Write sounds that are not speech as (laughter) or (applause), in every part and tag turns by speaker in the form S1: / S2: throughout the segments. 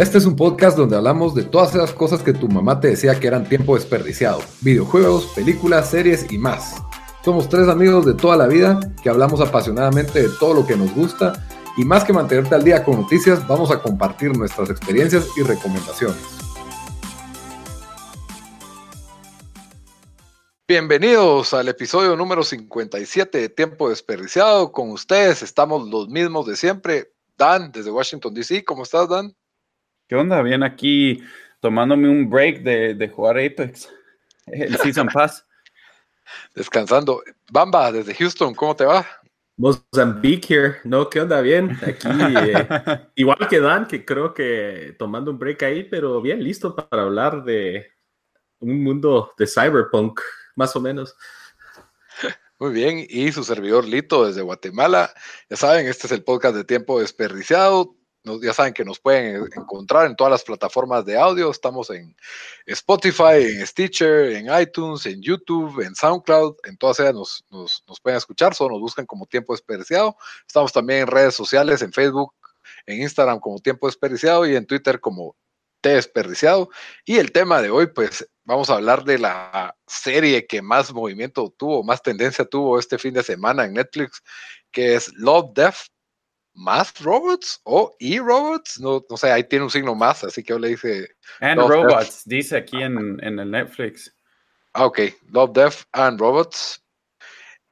S1: Este es un podcast donde hablamos de todas esas cosas que tu mamá te decía que eran tiempo desperdiciado. Videojuegos, películas, series y más. Somos tres amigos de toda la vida que hablamos apasionadamente de todo lo que nos gusta y más que mantenerte al día con noticias, vamos a compartir nuestras experiencias y recomendaciones. Bienvenidos al episodio número 57 de Tiempo Desperdiciado. Con ustedes estamos los mismos de siempre. Dan, desde Washington, D.C. ¿Cómo estás, Dan?
S2: ¿Qué onda? Bien aquí tomándome un break de, de jugar Apex, (laughs) el Season Pass.
S1: Descansando. Bamba, desde Houston, ¿cómo te va?
S3: Mozambique here. No, ¿qué onda? Bien. Aquí, (laughs) eh, igual que Dan, que creo que tomando un break ahí, pero bien listo para hablar de un mundo de cyberpunk, más o menos.
S1: Muy bien, y su servidor Lito desde Guatemala. Ya saben, este es el podcast de tiempo desperdiciado ya saben que nos pueden encontrar en todas las plataformas de audio. Estamos en Spotify, en Stitcher, en iTunes, en YouTube, en SoundCloud. En todas ellas nos, nos, pueden escuchar. Solo nos buscan como Tiempo Desperdiciado. Estamos también en redes sociales, en Facebook, en Instagram como Tiempo Desperdiciado y en Twitter como T Desperdiciado. Y el tema de hoy, pues vamos a hablar de la serie que más movimiento tuvo, más tendencia tuvo este fin de semana en Netflix, que es Love, Death más robots o e-robots. No, no sé, ahí tiene un signo más, así que yo le dice.
S2: And robots, dice aquí en, en, el Netflix.
S1: Ah, ok. Love, Death and Robots.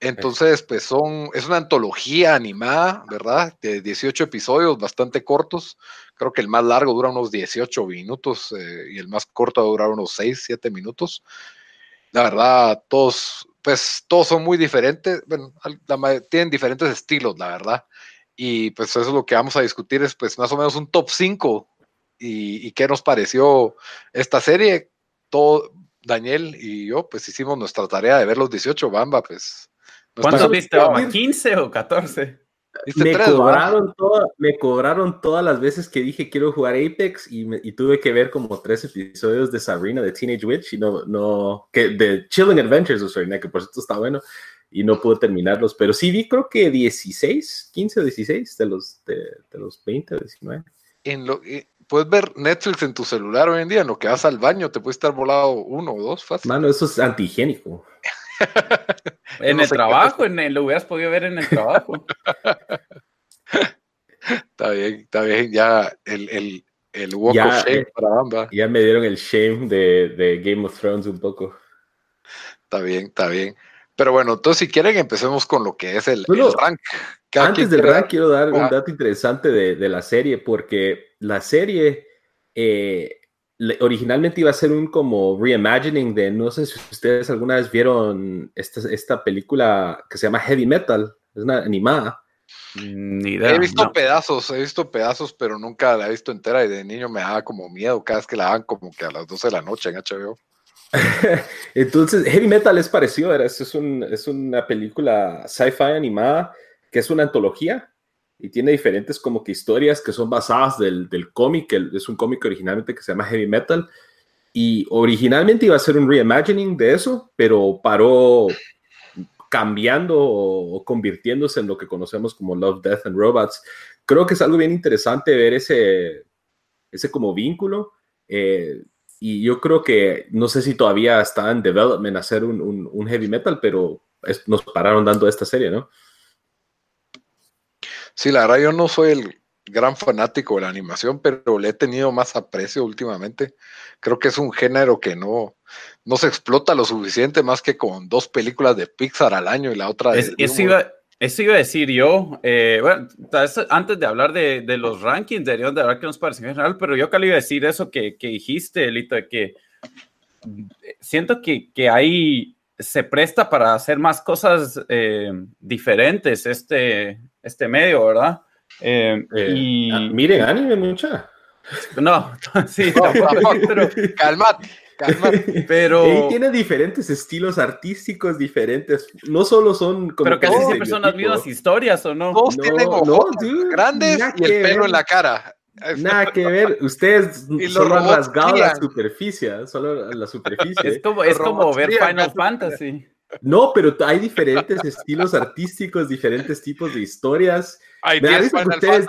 S1: Entonces, pues son, es una antología animada, ¿verdad? De 18 episodios, bastante cortos. Creo que el más largo dura unos 18 minutos eh, y el más corto dura unos 6, 7 minutos. La verdad, todos, pues todos son muy diferentes. Bueno, tienen diferentes estilos, la verdad. Y pues eso es lo que vamos a discutir, es pues más o menos un top 5 y, qué nos pareció esta serie. Todo, Daniel y yo pues hicimos nuestra tarea de ver los 18, Bamba, pues.
S2: ¿Cuántos viste, Bamba? ¿15 o 14?
S3: Me, cobraron me cobraron todas las veces que dije quiero jugar Apex y, y, tuve que ver como tres episodios de Sabrina de Teenage Witch y no, no, que de Chilling Adventures of Sabrina, que por cierto está bueno y no pude terminarlos, pero sí vi creo que 16, 15 o 16 de los, de, los 20 o 19.
S1: En lo, puedes ver Netflix en tu celular hoy en día, en lo que vas al baño, te puede estar volado uno o dos fácil.
S3: Mano, eso es antihigiénico. (laughs)
S2: en el trabajo, en lo hubieras podido ver en el trabajo. (laughs)
S1: está bien, está bien, ya el, el, el walk of shame
S3: eh, para Bamba. Ya me dieron el shame de, de Game of Thrones un poco.
S1: Está bien, está bien. Pero bueno, entonces si quieren empecemos con lo que es el, rank.
S3: antes del rank quiero dar un dato interesante de, la serie, porque la serie eh, originalmente iba a ser un como reimagining de, no sé si ustedes alguna vez vieron esta, esta película que se llama Heavy Metal, es una animada.
S1: Ni idea, he visto pedazos, he visto pedazos, pero nunca la he visto entera y de niño me daba como miedo cada vez que la daban como que a las 12 de la noche en HBO. (laughs)
S3: Entonces, Heavy Metal es parecido, es, es, un, es una película sci-fi animada que es una antología y tiene diferentes como que historias que son basadas del, del cómic, es un cómic originalmente que se llama Heavy Metal y originalmente iba a ser un reimagining de eso, pero paró cambiando o, convirtiéndose en lo que conocemos como Love, Death and Robots. Creo que es algo bien interesante ver ese, ese como vínculo. Eh, y yo creo que, no sé si todavía está en development hacer un, un, heavy metal, pero nos pararon dando esta serie, ¿no?
S1: Sí, la verdad yo no soy el gran fanático de la animación, pero le he tenido más aprecio últimamente. Creo que es un género que no, no se explota lo suficiente más que con dos películas de Pixar al año y la otra de...
S2: Eso iba a decir yo. Eh, bueno, antes de hablar de, de, los rankings, deberíamos de hablar qué nos parece en general, pero yo acá le iba a decir eso que, que dijiste, Lito, de que siento que, que ahí se presta para hacer más cosas eh, diferentes este, este medio, ¿verdad?
S3: Eh, eh, y... Ah, miren, anime mucha.
S2: No, (laughs) sí,
S1: pero... Calmate. (laughs)
S2: Pero.
S3: tiene diferentes estilos artísticos diferentes. No solo son.
S2: Como pero casi siempre son las mismas historias, ¿o no?
S1: Todos tienen ojos grandes y el pelo en la cara.
S3: Nada que ver, ustedes solo han rasgado la superficie, solo la superficie.
S2: Es como, es como ver Final Fantasy.
S3: No, pero hay diferentes estilos artísticos, diferentes tipos de historias. me, da risa que ustedes,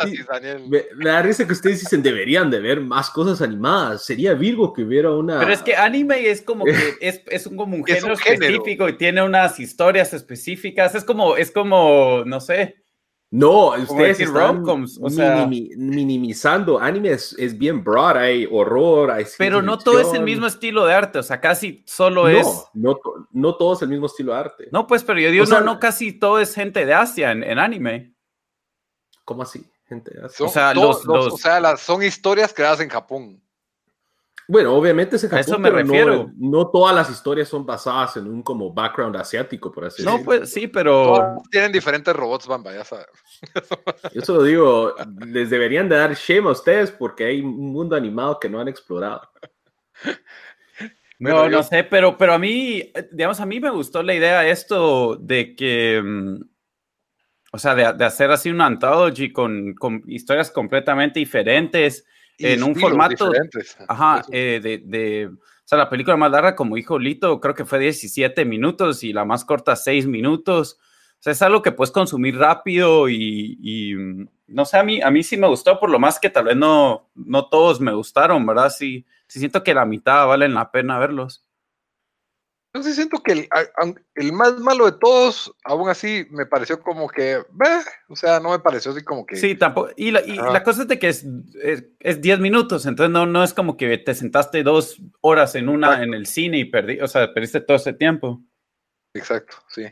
S3: me, da risa que ustedes dicen deberían de ver más cosas animadas. Sería Virgo que hubiera una.
S2: Pero es que anime es como que (laughs) es, es un, como un género específico y tiene unas historias específicas. Es como, es como, no sé.
S3: No, ustedes están o sea, minimizando. Anime es, bien broad, hay horror, hay
S2: Pero no todo es el mismo estilo de arte, o sea, casi solo es...
S3: No, no todo es el mismo estilo de arte.
S2: No, pues, pero yo digo, no, no, casi todo es gente de Asia en, anime.
S3: ¿Cómo así? Gente de
S1: Asia. o sea, los, o sea las, son historias creadas en Japón.
S3: Bueno, obviamente se
S2: a eso me refiero.
S3: No, todas las historias son basadas en un como background asiático, por así
S2: decirlo. No, pues sí, pero.
S1: tienen diferentes robots, Bamba, ya sabes. (laughs)
S3: Yo solo digo, les deberían de dar shame a ustedes porque hay un mundo animado que no han explorado.
S2: No, no sé, pero, pero a mí, digamos, a mí me gustó la idea esto de que, mm, o sea, de, hacer así un anthology con, con historias completamente diferentes en un formato. Ajá, eh, de, de, o sea, la película más larga, como dijo Lito, creo que fue 17 minutos y la más corta 6 minutos. O sea, es algo que puedes consumir rápido y, mm, no sé, a mí, a mí sí me gustó, por lo más que tal vez no, no todos me gustaron, ¿verdad? Sí, sí siento que la mitad valen la pena verlos.
S1: Yo sí siento que el, el, más malo de todos, aún así, me pareció como que, o sea, no me pareció así como que...
S2: Sí, tampoco. Y la, y la cosa es de que es, es, 10 minutos, entonces no, no es como que te sentaste dos horas en una en el cine y perdí, o sea, perdiste todo ese tiempo.
S1: Exacto, sí.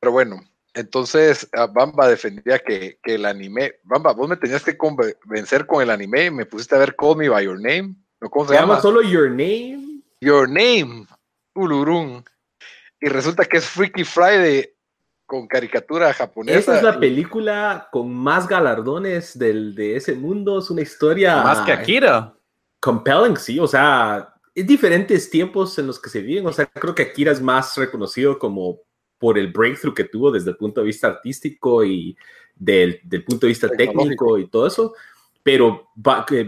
S1: Pero bueno, entonces ah, Bamba defendía que, que, el anime, Bamba, vos me tenías que convencer con el anime y me pusiste a ver Call Me By Your Name.
S3: ¿Cómo se, llama? Solo Your Name.
S1: Your Name, Ulurun. Y resulta que es Freaky Friday con caricatura japonesa.
S3: Esa es la película con más galardones del, de ese mundo. Es una historia.
S2: Más que Akira.
S3: Compelling, sí. O sea, es diferentes tiempos en los que se viven. O sea, creo que Akira es más reconocido como por el breakthrough que tuvo desde el punto de vista artístico y del, del punto de vista técnico y todo eso. Pero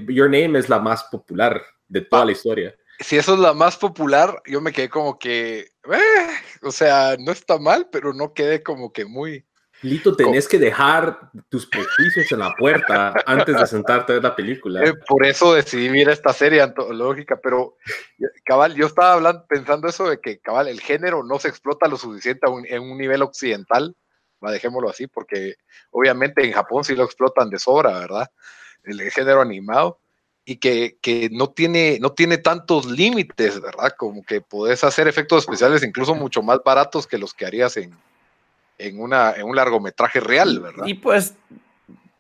S3: Your Name es la más popular de toda la historia
S1: si eso es la más popular, yo me quedé como que, eh, o sea, no está mal, pero no quedé como que muy...
S3: Lito, tenés que dejar tus prejuicios en la puerta antes de sentarte a ver la película.
S1: Eh, por eso decidí ver esta serie antológica, pero cabal, yo estaba hablando, pensando eso de que cabal, el género no se explota lo suficiente en un nivel occidental, dejémoslo así, porque obviamente en Japón sí lo explotan de sobra, ¿verdad? El género animado y que, que, no, tiene, no tiene tantos límites, ¿verdad? Como que podés hacer efectos especiales incluso mucho más baratos que los que harías en, en, una, en un largometraje real, ¿verdad?
S2: Y pues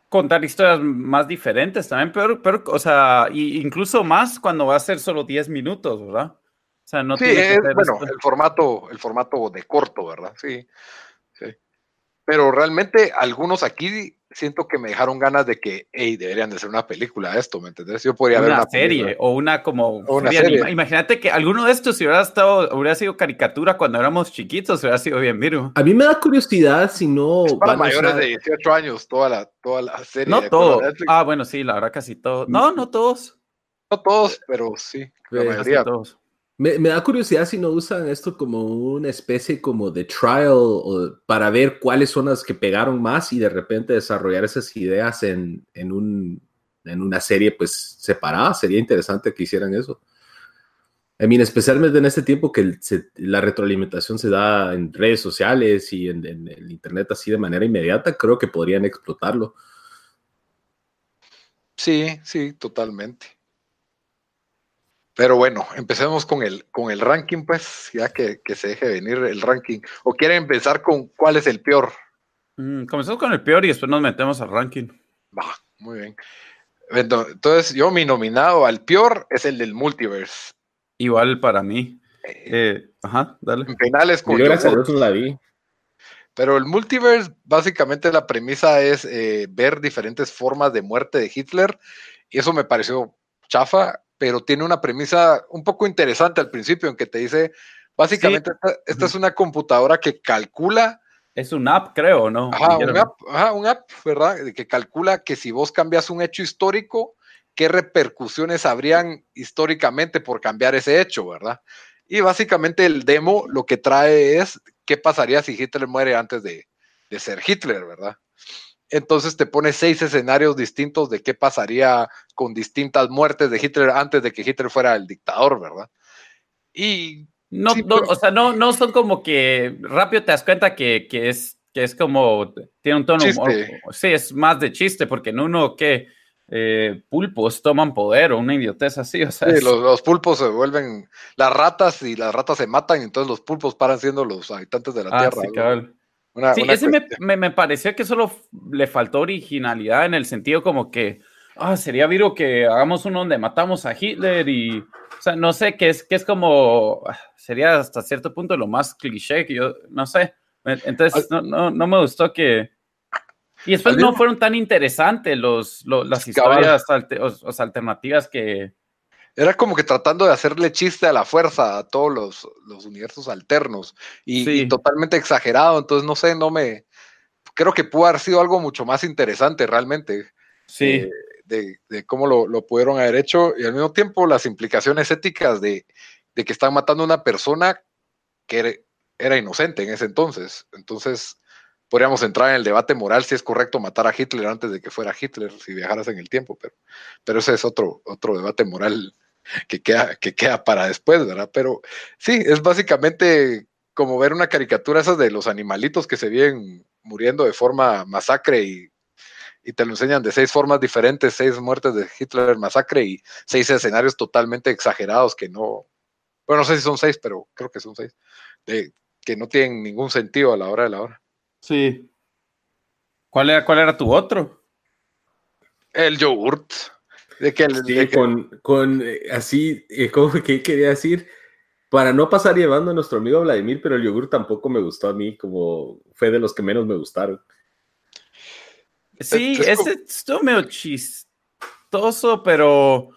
S2: contar historias más diferentes también, pero, pero o sea, incluso más cuando va a ser solo 10 minutos, ¿verdad? O sea, no
S1: sí, es, bueno, el formato, el formato de corto, ¿verdad? Sí, sí. Pero realmente algunos aquí siento que me dejaron ganas de que, hey, deberían de ser una película esto, ¿me entendés? Yo podría ver
S2: una serie o una como Imagínate que alguno de estos si hubiera estado, hubiera sido caricatura cuando éramos chiquitos, hubiera sido bien, miro.
S3: A mí me da curiosidad si no.
S1: para mayores de 18 años toda la, toda la serie.
S2: No todos. Ah, bueno, sí, la verdad casi todos. No, no todos.
S1: No todos, pero sí, la mayoría.
S3: Todos. Me, da curiosidad si no usan esto como una especie como de trial para ver cuáles son las que pegaron más y de repente desarrollar esas ideas en, en, un, en una serie pues separada. Sería interesante que hicieran eso. I mean, especialmente en este tiempo que la retroalimentación se da en redes sociales y en, en, el internet así de manera inmediata, creo que podrían explotarlo.
S1: Sí, sí, totalmente. Pero bueno, empecemos con el, con el ranking, pues, ya que, se deje venir el ranking. ¿O quieren empezar con cuál es el peor?
S2: Mm, comenzamos con el peor y después nos metemos al ranking.
S1: Va, muy bien. Entonces, yo mi nominado al peor es el del multiverse.
S2: Igual para mí. Eh, eh, ajá, dale.
S1: En penales con
S3: yo, gracias a Dios la vi.
S1: Pero el multiverse, básicamente la premisa es eh, ver diferentes formas de muerte de Hitler, y eso me pareció chafa, pero tiene una premisa un poco interesante al principio, en que te dice, básicamente, esta, es una computadora que calcula.
S2: Es un app, creo, ¿no?
S1: Ajá, un app, ajá, un app, ¿verdad? Que calcula que si vos cambias un hecho histórico, qué repercusiones habrían históricamente por cambiar ese hecho, ¿verdad? Y básicamente el demo lo que trae es qué pasaría si Hitler muere antes de, ser Hitler, ¿verdad? Entonces te pone seis escenarios distintos de qué pasaría con distintas muertes de Hitler antes de que Hitler fuera el dictador, ¿verdad?
S2: Y no, o sea, no, no son como que rápido te das cuenta que, es, que es como, tiene un tono, sí, es más de chiste, porque en uno que eh, pulpos toman poder o una idiotez así. O sea,
S1: sí, los, pulpos se vuelven las ratas y las ratas se matan y entonces los pulpos paran siendo los habitantes de la ah, Tierra.
S2: Sí, ese me, me, pareció que solo le faltó originalidad en el sentido como que, ah, sería viro que hagamos uno donde matamos a Hitler y, o sea, no sé, que es, que es como, ah, sería hasta cierto punto lo más cliché que yo, no sé. Entonces, no, no, no me gustó que, y después no fueron tan interesantes los, las historias alternativas que...
S1: Era como que tratando de hacerle chiste a la fuerza a todos los, los universos alternos y, totalmente exagerado, entonces no sé, no me... Creo que pudo haber sido algo mucho más interesante realmente.
S2: Sí.
S1: de, de, cómo lo, lo, pudieron haber hecho y al mismo tiempo las implicaciones éticas de, de que están matando a una persona que era inocente en ese entonces. Entonces, podríamos entrar en el debate moral si es correcto matar a Hitler antes de que fuera Hitler, si viajaras en el tiempo, pero, pero ese es otro, otro debate moral que queda, que queda para después, ¿verdad? Pero sí, es básicamente como ver una caricatura esas de los animalitos que se vienen muriendo de forma masacre y, y te lo enseñan de seis formas diferentes, seis muertes de Hitler masacre y seis escenarios totalmente exagerados que no, bueno, no sé si son seis, pero creo que son seis, de, que no tienen ningún sentido a la hora de la hora.
S2: Sí. ¿Cuál era, cuál era tu otro?
S1: El yogurt.
S3: De que, sí, con, con eh, así, eh, (laughs) ¿cómo que quería decir? Para no pasar llevando a nuestro amigo Vladimir, pero el yogur tampoco me gustó a mí, como fue de los que menos me gustaron.
S2: Sí, ese estuvo medio chistoso, pero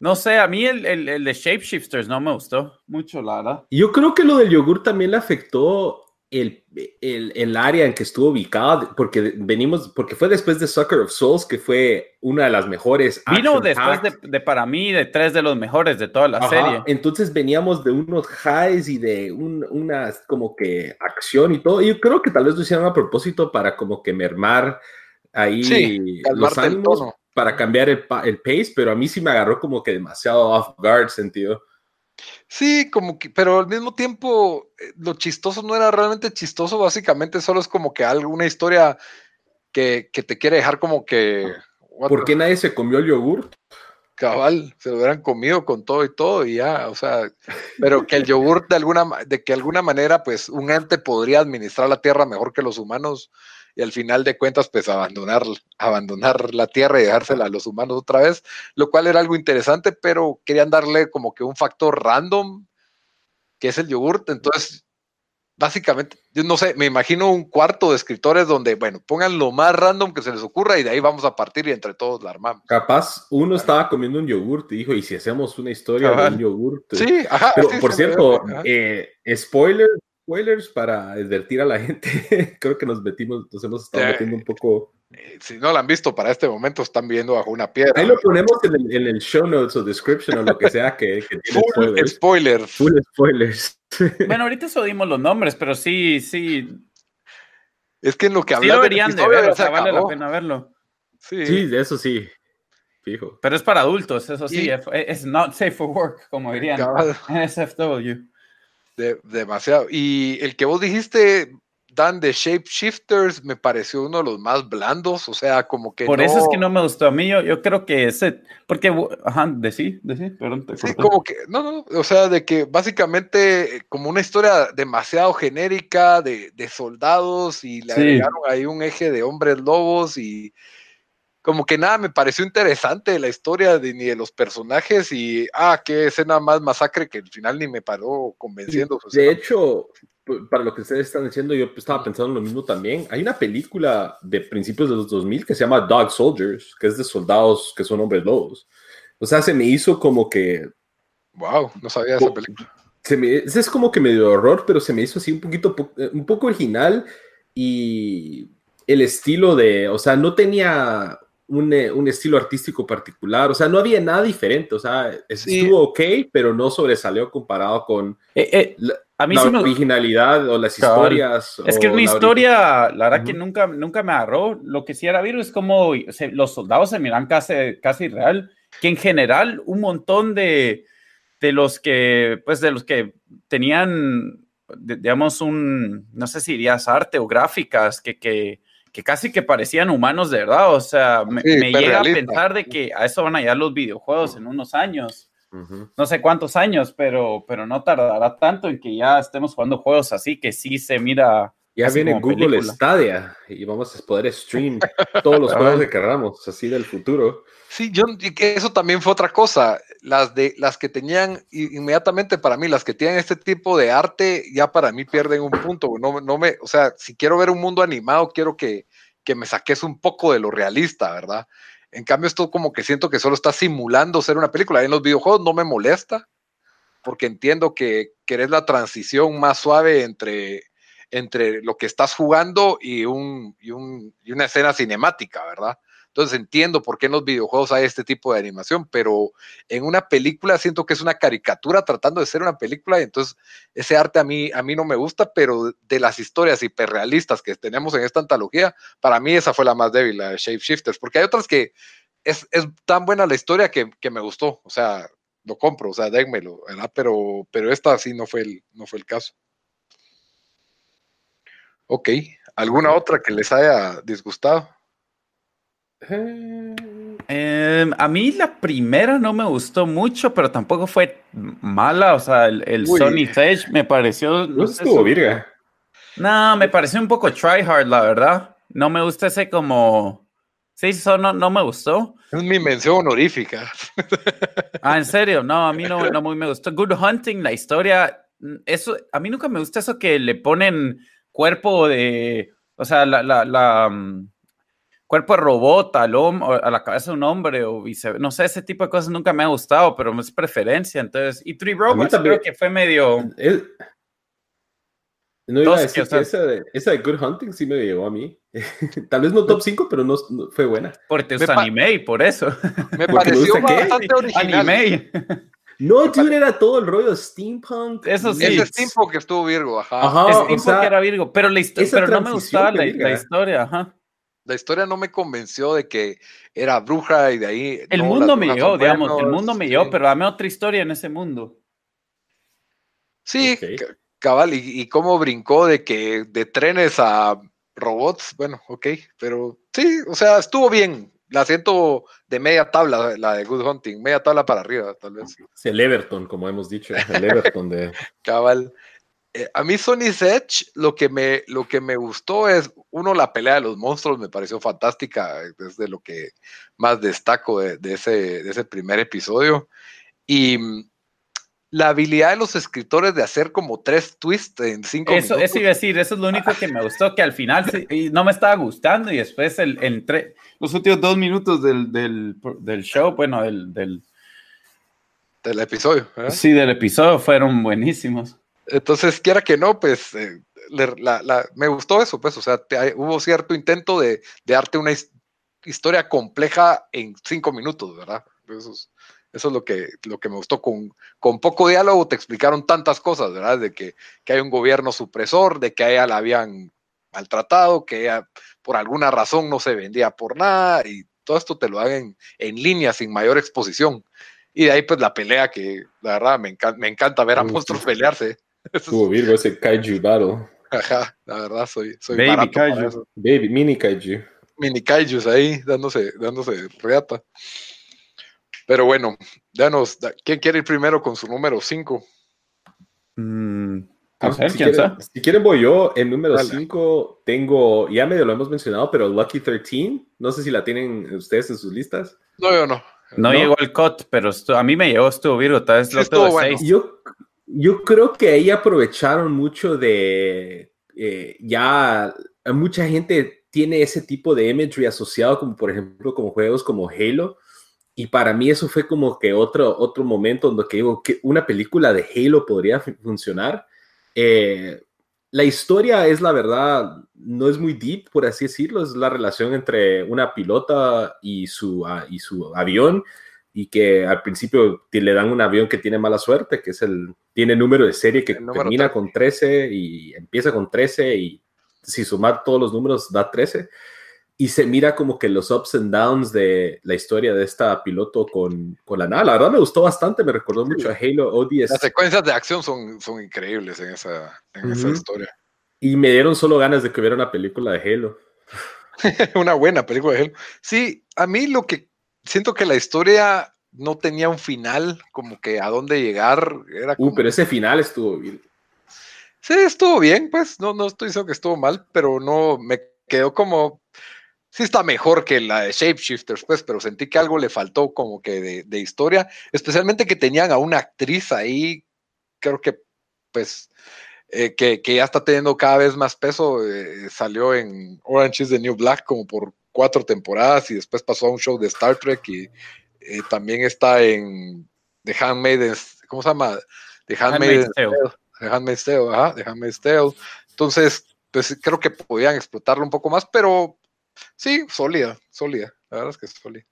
S2: no sé, a mí el, el, el, de Shapeshifters no me gustó mucho, Lara.
S3: Yo creo que lo del yogur también le afectó el, el, el, área en que estuvo ubicado, porque venimos, porque fue después de Sucker of Souls, que fue una de las mejores.
S2: Vino después de, para mí, de tres de los mejores de toda la serie.
S3: Entonces veníamos de unos highs y de un, una como que acción y todo. Y yo creo que tal vez lo hicieron a propósito para como que mermar ahí los ánimos, para cambiar el, el pace, pero a mí sí me agarró como que demasiado off guard sentido.
S1: Sí, como que, pero al mismo tiempo, eh, lo chistoso no era realmente chistoso, básicamente solo es como que alguna historia que, te quiere dejar como que.
S3: ¿Por qué nadie se comió el yogur?
S1: Cabal, se lo hubieran comido con todo y todo y ya, o sea, pero que el yogur de alguna, de que alguna manera, pues, un ente podría administrar la tierra mejor que los humanos, y al final de cuentas, pues abandonar, abandonar la Tierra y dejársela a los humanos otra vez, lo cual era algo interesante, pero querían darle como que un factor random, que es el yogurt. Entonces, básicamente, yo no sé, me imagino un cuarto de escritores donde, bueno, pongan lo más random que se les ocurra y de ahí vamos a partir y entre todos la armamos.
S3: Capaz, uno estaba comiendo un yogurt y dijo, ¿y si hacemos una historia de un yogurt?
S1: Sí, ajá.
S3: Pero, por cierto, eh, spoiler, spoilers para advertir a la gente. (laughs) Creo que nos metimos, nos hemos estado metiendo un poco.
S1: Eh, si no lo han visto para este momento, están viendo bajo una piedra.
S3: Ahí lo ponemos en el, show notes o description o lo que sea que, que
S1: tiene Full spoilers.
S3: Full spoilers. (laughs)
S2: Bueno, ahorita subimos los nombres, pero sí, sí.
S1: Es que en lo que
S2: sí lo deberían de ver, o sea, vale la pena verlo.
S3: Sí. sí, de eso sí. Fijo.
S2: Pero es para adultos, eso sí. Es not safe for work, como dirían en (laughs) SFW
S1: demasiado. Y el que vos dijiste, Dan, de Shapeshifters, me pareció uno de los más blandos, o sea, como que.
S2: Por eso es que no me gustó a mí, yo, creo que ese. Porque, ajá, de sí, de sí, perdón.
S1: sí, como que, no, no, o sea, de que básicamente, como una historia demasiado genérica de, soldados y le agregaron ahí un eje de hombres lobos y como que nada me pareció interesante la historia de, ni de los personajes y, ah, qué escena más masacre que al final ni me paró convenciendo.
S3: De hecho, para lo que ustedes están diciendo, yo estaba pensando lo mismo también. Hay una película de principios de los 2000 que se llama Dog Soldiers, que es de soldados que son hombres lobos. O sea, se me hizo como que...
S1: Wow, no sabía esa película.
S3: Se me, es como que medio horror, pero se me hizo así un poquito, un poco original y el estilo de, o sea, no tenía un, eh, un, estilo artístico particular, o sea, no había nada diferente, o sea, estuvo ok, pero no sobresalió comparado con
S2: eh, eh, la, a mí
S3: la originalidad o las historias.
S2: Es que es una historia, la verdad que nunca, nunca me agarró, lo que sí era virus es como los soldados se miran casi, casi real, que en general un montón de, de los que, pues de los que tenían, digamos, un, no sé si dirías arte o gráficas, que, que que casi que parecían humanos de verdad. O sea, me, llega a pensar de que a eso van a llegar los videojuegos en unos años. No sé cuántos años, pero, pero no tardará tanto en que ya estemos jugando juegos así que sí se mira.
S3: Ya viene Google Stadia y vamos a poder stream todos los (laughs) juegos que queramos, así del futuro.
S1: Sí, yo, eso también fue otra cosa. Las de las que tenían inmediatamente para mí, las que tienen este tipo de arte, ya para mí pierden un punto. No, no me, o sea, si quiero ver un mundo animado, quiero que, que me saques un poco de lo realista, ¿verdad? En cambio, esto como que siento que solo está simulando ser una película. En los videojuegos no me molesta, porque entiendo que querés la transición más suave entre, entre lo que estás jugando y, un, y, un, y una escena cinemática, ¿verdad? Entonces entiendo por qué en los videojuegos hay este tipo de animación, pero en una película siento que es una caricatura tratando de ser una película y entonces ese arte a mí, a mí no me gusta, pero de las historias hiperrealistas que tenemos en esta antología, para mí esa fue la más débil, la de Shape Shifters, porque hay otras que es, es tan buena la historia que, que, me gustó, o sea, lo compro, o sea, démelo, ¿verdad? Pero, pero esta sí no fue el, no fue el caso. Ok, ¿alguna otra que les haya disgustado?
S2: Eh, a mí la primera no me gustó mucho, pero tampoco fue mala. O sea, el, el Sony Sage me pareció.
S3: No, estuvo virga.
S2: No, me pareció un poco tryhard, la verdad. No me gusta ese como. Sí, eso no, no me gustó.
S1: Es mi mención honorífica.
S2: Ah, en serio, no, a mí no, (laughs) no muy me gustó. Good Hunting, la historia. Eso, a mí nunca me gusta eso que le ponen cuerpo de. O sea, la, la, la mm, cuerpo de robot al a la cabeza de un hombre o viceversa. No sé, ese tipo de cosas nunca me ha gustado, pero es preferencia. Entonces, y Three Robots creo que fue medio.
S3: no iba a decir que esa, de, esa, de, Good Hunting sí me llegó a mí. (laughs) Tal vez no top 5, pero no, fue buena.
S2: Porque te gusta anime por eso. (laughs)
S1: Me pareció bastante original. Anime. (laughs)
S3: No, tío, era todo el rollo steampunk.
S2: Eso sí.
S1: Ese steampunk que estuvo Virgo, ajá.
S2: ajá steampunk o sea, era Virgo, pero, la pero no me gustaba la, la, historia, ajá
S1: la historia no me convenció de que era bruja y de ahí.
S2: El mundo me dio, digamos, el mundo me dio, pero dame otra historia en ese mundo.
S1: Sí, cabal, y, cómo brincó de que de trenes a robots, bueno, ok, pero sí, o sea, estuvo bien. La siento de media tabla, la de Good Hunting, media tabla para arriba, tal vez.
S3: Sí, el Everton, como hemos dicho, el Everton de. (laughs)
S1: cabal. Eh, a mí Sony's Edge lo que, me, lo que me gustó es, uno, la pelea de los monstruos me pareció fantástica, es de lo que más destaco de, ese, de ese primer episodio. Y mm, la habilidad de los escritores de hacer como tres twists en cinco
S2: eso,
S1: minutos.
S2: Eso iba a decir, eso es lo único que me gustó, que al final no me estaba gustando y después el, entre, los últimos dos minutos del, del, del show, bueno, del, del,
S1: del episodio.
S2: Sí, del episodio fueron buenísimos.
S1: Entonces, quiera que no, pues eh, me gustó eso, pues, o sea, hubo cierto intento de, darte una historia compleja en cinco minutos, ¿verdad? Eso es, eso es lo, que, lo que me gustó. Con, con poco diálogo te explicaron tantas cosas, ¿verdad? De que, que hay un gobierno supresor, de que a ella la habían maltratado, que ella por alguna razón no se vendía por nada, y todo esto te lo hagan en línea, sin mayor exposición. Y de ahí, pues, la pelea que, la verdad, me, encanta, me encanta ver a monstruos pelearse. (laughs)
S3: Estuvo Virgo ese Kaiju Battle.
S1: Ajá, la verdad soy, soy
S3: Baby Kaiju. Baby, mini Kaiju.
S1: Mini Kaijus ahí, dándose, dándose reata. Pero bueno, danos, ¿quién quiere ir primero con su número 5?
S2: Mm,
S3: ah, si, quieren, voy yo. El número 5 tengo, ya medio lo hemos mencionado, pero Lucky 13. No sé si la tienen ustedes en sus listas.
S1: No, yo no.
S2: No, llegó el cut, pero a mí me llegó, estuvo Virgo, tal vez lo tengo bueno.
S3: Yo, Yo creo que ahí aprovecharon mucho de eh, ya mucha gente tiene ese tipo de imagery asociado como por ejemplo como juegos como Halo y para mí eso fue como que otro, otro momento donde que digo que una película de Halo podría funcionar. Eh, la historia es la verdad, no es muy deep, por así decirlo, es la relación entre una pilota y su, ah, y su avión y que al principio le dan un avión que tiene mala suerte, que es el, tiene número de serie que termina con 13 y empieza con 13 y si sumar todos los números da 13. Y se mira como que los ups and downs de la historia de esta piloto con, con la nada. La verdad me gustó bastante, me recordó mucho a Halo ODS.
S1: Las secuencias de acción son, son increíbles en, esa, en esa historia.
S3: Y me dieron solo ganas de que hubiera una película de Halo. (laughs)
S1: una buena película de Halo. Sí, a mí lo que siento que la historia no tenía un final, como que a dónde llegar. Era
S3: uh, pero ese final estuvo bien.
S1: Sí, estuvo bien, pues, no, no estoy diciendo que estuvo mal, pero no, me quedó como, sí está mejor que la de Shapeshifters, pues, pero sentí que algo le faltó como que de, historia, especialmente que tenían a una actriz ahí, creo que, pues, eh, que, ya está teniendo cada vez más peso, eh, salió en Orange is the New Black como por cuatro temporadas y después pasó a un show de Star Trek y eh, también está en The Handmaid's, ¿cómo se llama? The Handmaid's, The Handmaid's Tale, ajá, The Handmaid's Tale. Entonces, pues creo que podían explotarlo un poco más, pero sí, sólida, sólida, la verdad es que es sólida.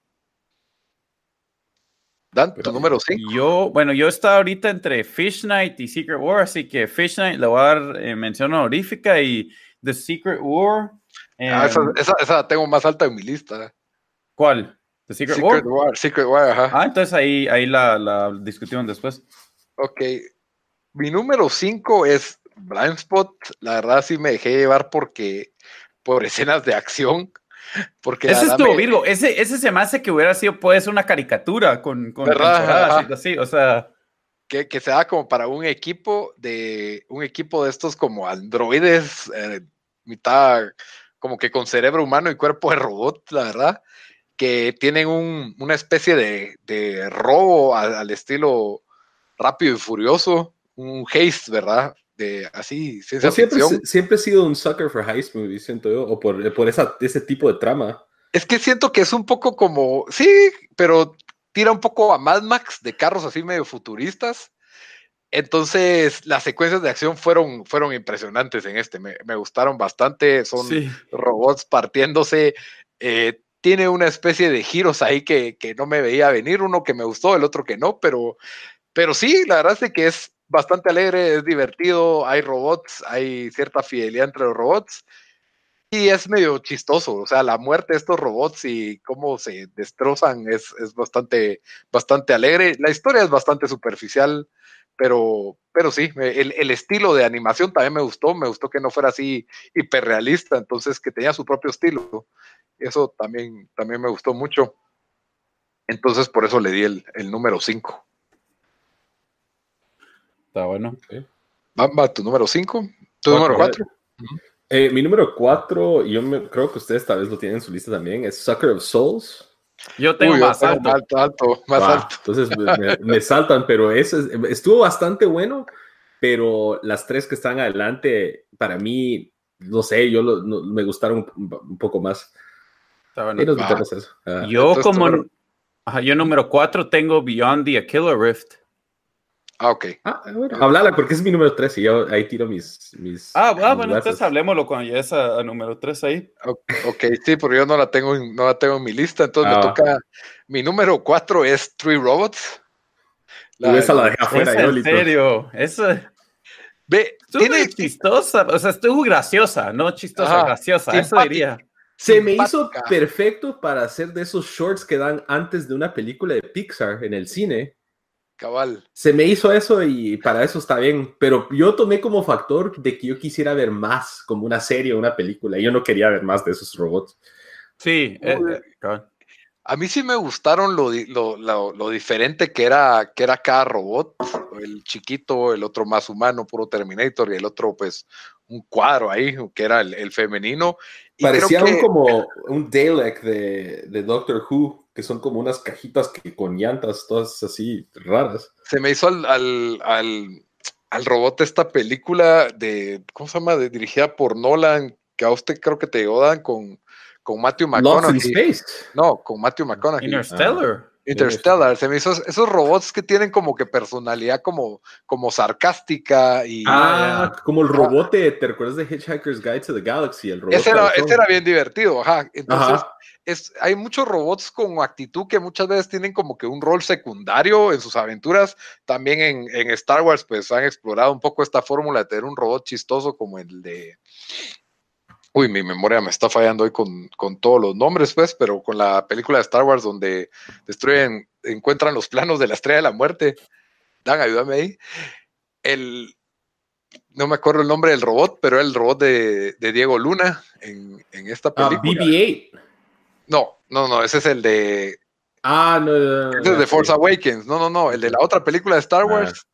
S1: Dan, tu número 5.
S2: Yo, bueno, yo estaba ahorita entre Fish Night y Secret War, así que Fish Knight le voy a dar eh, mención honorífica y The Secret War
S1: Ah, esa, esa, la tengo más alta en mi lista.
S2: ¿Cuál? ¿The Secret, War?
S1: Secret War, ajá.
S2: Ah, entonces ahí, ahí la, la discutimos después.
S1: Ok. Mi número 5 es Blind Spot. La verdad sí me dejé llevar porque por escenas de acción. Porque
S2: ese estuvo Virgo. Ese, ese se me hace que hubiera sido, puede ser una caricatura con, con temporadas así. O sea.
S1: Que, que, se da como para un equipo de un equipo de estos como androides, eh, mitad como que con cerebro humano y cuerpo de robot, la verdad, que tienen una especie de, robo al, estilo rápido y furioso, un haste, ¿verdad? De así,
S3: ciencia siempre, siempre he sido un sucker for heist movies, siento yo, o por, por ese tipo de trama.
S1: Es que siento que es un poco como, sí, pero tira un poco a Mad Max de carros así medio futuristas entonces, las secuencias de acción fueron, fueron impresionantes en este. Me, gustaron bastante. Son robots partiéndose. Eh, tiene una especie de giros ahí que, no me veía venir. Uno que me gustó, el otro que no. Pero, pero sí, la verdad es que es bastante alegre, es divertido. Hay robots, hay cierta fidelidad entre los robots. Y es medio chistoso. O sea, la muerte de estos robots y cómo se destrozan es, es bastante, bastante alegre. La historia es bastante superficial pero, pero sí, el, estilo de animación también me gustó, me gustó que no fuera así hiperrealista, entonces que tenía su propio estilo. Eso también, también me gustó mucho. Entonces por eso le di el, número 5.
S2: Está bueno.
S1: Bamba, tu número 5. Tu número 4.
S3: Eh, mi número 4, yo creo que ustedes tal vez lo tienen en su lista también, es Sucker of Souls.
S2: Yo tengo más alto.
S1: alto, más alto.
S3: Entonces (laughs) me, saltan, pero eso estuvo bastante bueno, pero las tres que están adelante, para mí, no sé, yo me gustaron un, poco más.
S2: Ah. Yo como, yo número cuatro tengo Beyond the Killer Rift.
S1: Ah, ok.
S3: Ah, bueno, hablala porque es mi número 3 y yo ahí tiro mis. mis
S2: ah, ah bueno, entonces hablemoslo cuando llegues a, número 3 ahí.
S1: Ok, sí, porque yo no la tengo, no la tengo en mi lista, entonces me ah. toca. Mi número 4 es Three Robots.
S3: La, esa la dejé afuera,
S2: yo, En serio, eso.
S1: Ve,
S2: tiene chistosa, o sea, estuvo graciosa, no chistosa, graciosa, eso diría.
S3: Se me hizo perfecto para hacer de esos shorts que dan antes de una película de Pixar en el cine
S1: Cabal.
S3: Se me hizo eso y para eso está bien, pero yo tomé como factor de que yo quisiera ver más, como una serie o una película. Yo no quería ver más de esos robots.
S2: Sí, eh, eh,
S1: a mí sí me gustaron lo, lo, diferente que era, que era cada robot. El chiquito, el otro más humano, puro Terminator, y el otro, pues, un cuadro ahí, que era el, femenino.
S3: Parecía como un Dalek de, de Doctor Who que son como unas cajitas que con llantas, todas así raras.
S1: Se me hizo al, al, al robot de esta película de, ¿cómo se llama? De, dirigida por Nolan, que a usted creo que te llegó Dan con, con Matthew McConaughey. No, con Matthew McConaughey.
S2: Interstellar.
S1: Interstellar, se me hizo esos robots que tienen como que personalidad como, como sarcástica y...
S3: Ah, como el robot de, ¿te recuerdas de Hitchhiker's Guide to the Galaxy? El robot
S1: ese, era, era bien divertido, ajá. Entonces, Es, hay muchos robots con actitud que muchas veces tienen como que un rol secundario en sus aventuras. También en, en Star Wars, pues han explorado un poco esta fórmula de tener un robot chistoso como el de Uy, mi memoria me está fallando hoy con, todos los nombres, pues, pero con la película de Star Wars donde destruyen, encuentran los planos de la estrella de la muerte. Dan, ayúdame ahí. El, no me acuerdo el nombre del robot, pero el robot de, Diego Luna en, esta ah, película.
S3: BB-8.
S1: No, no, no, ese es el de.
S3: Ah, no, no,
S1: no Ese es de Force Awakens. No, no, no, el de la otra película de Star ah, Wars.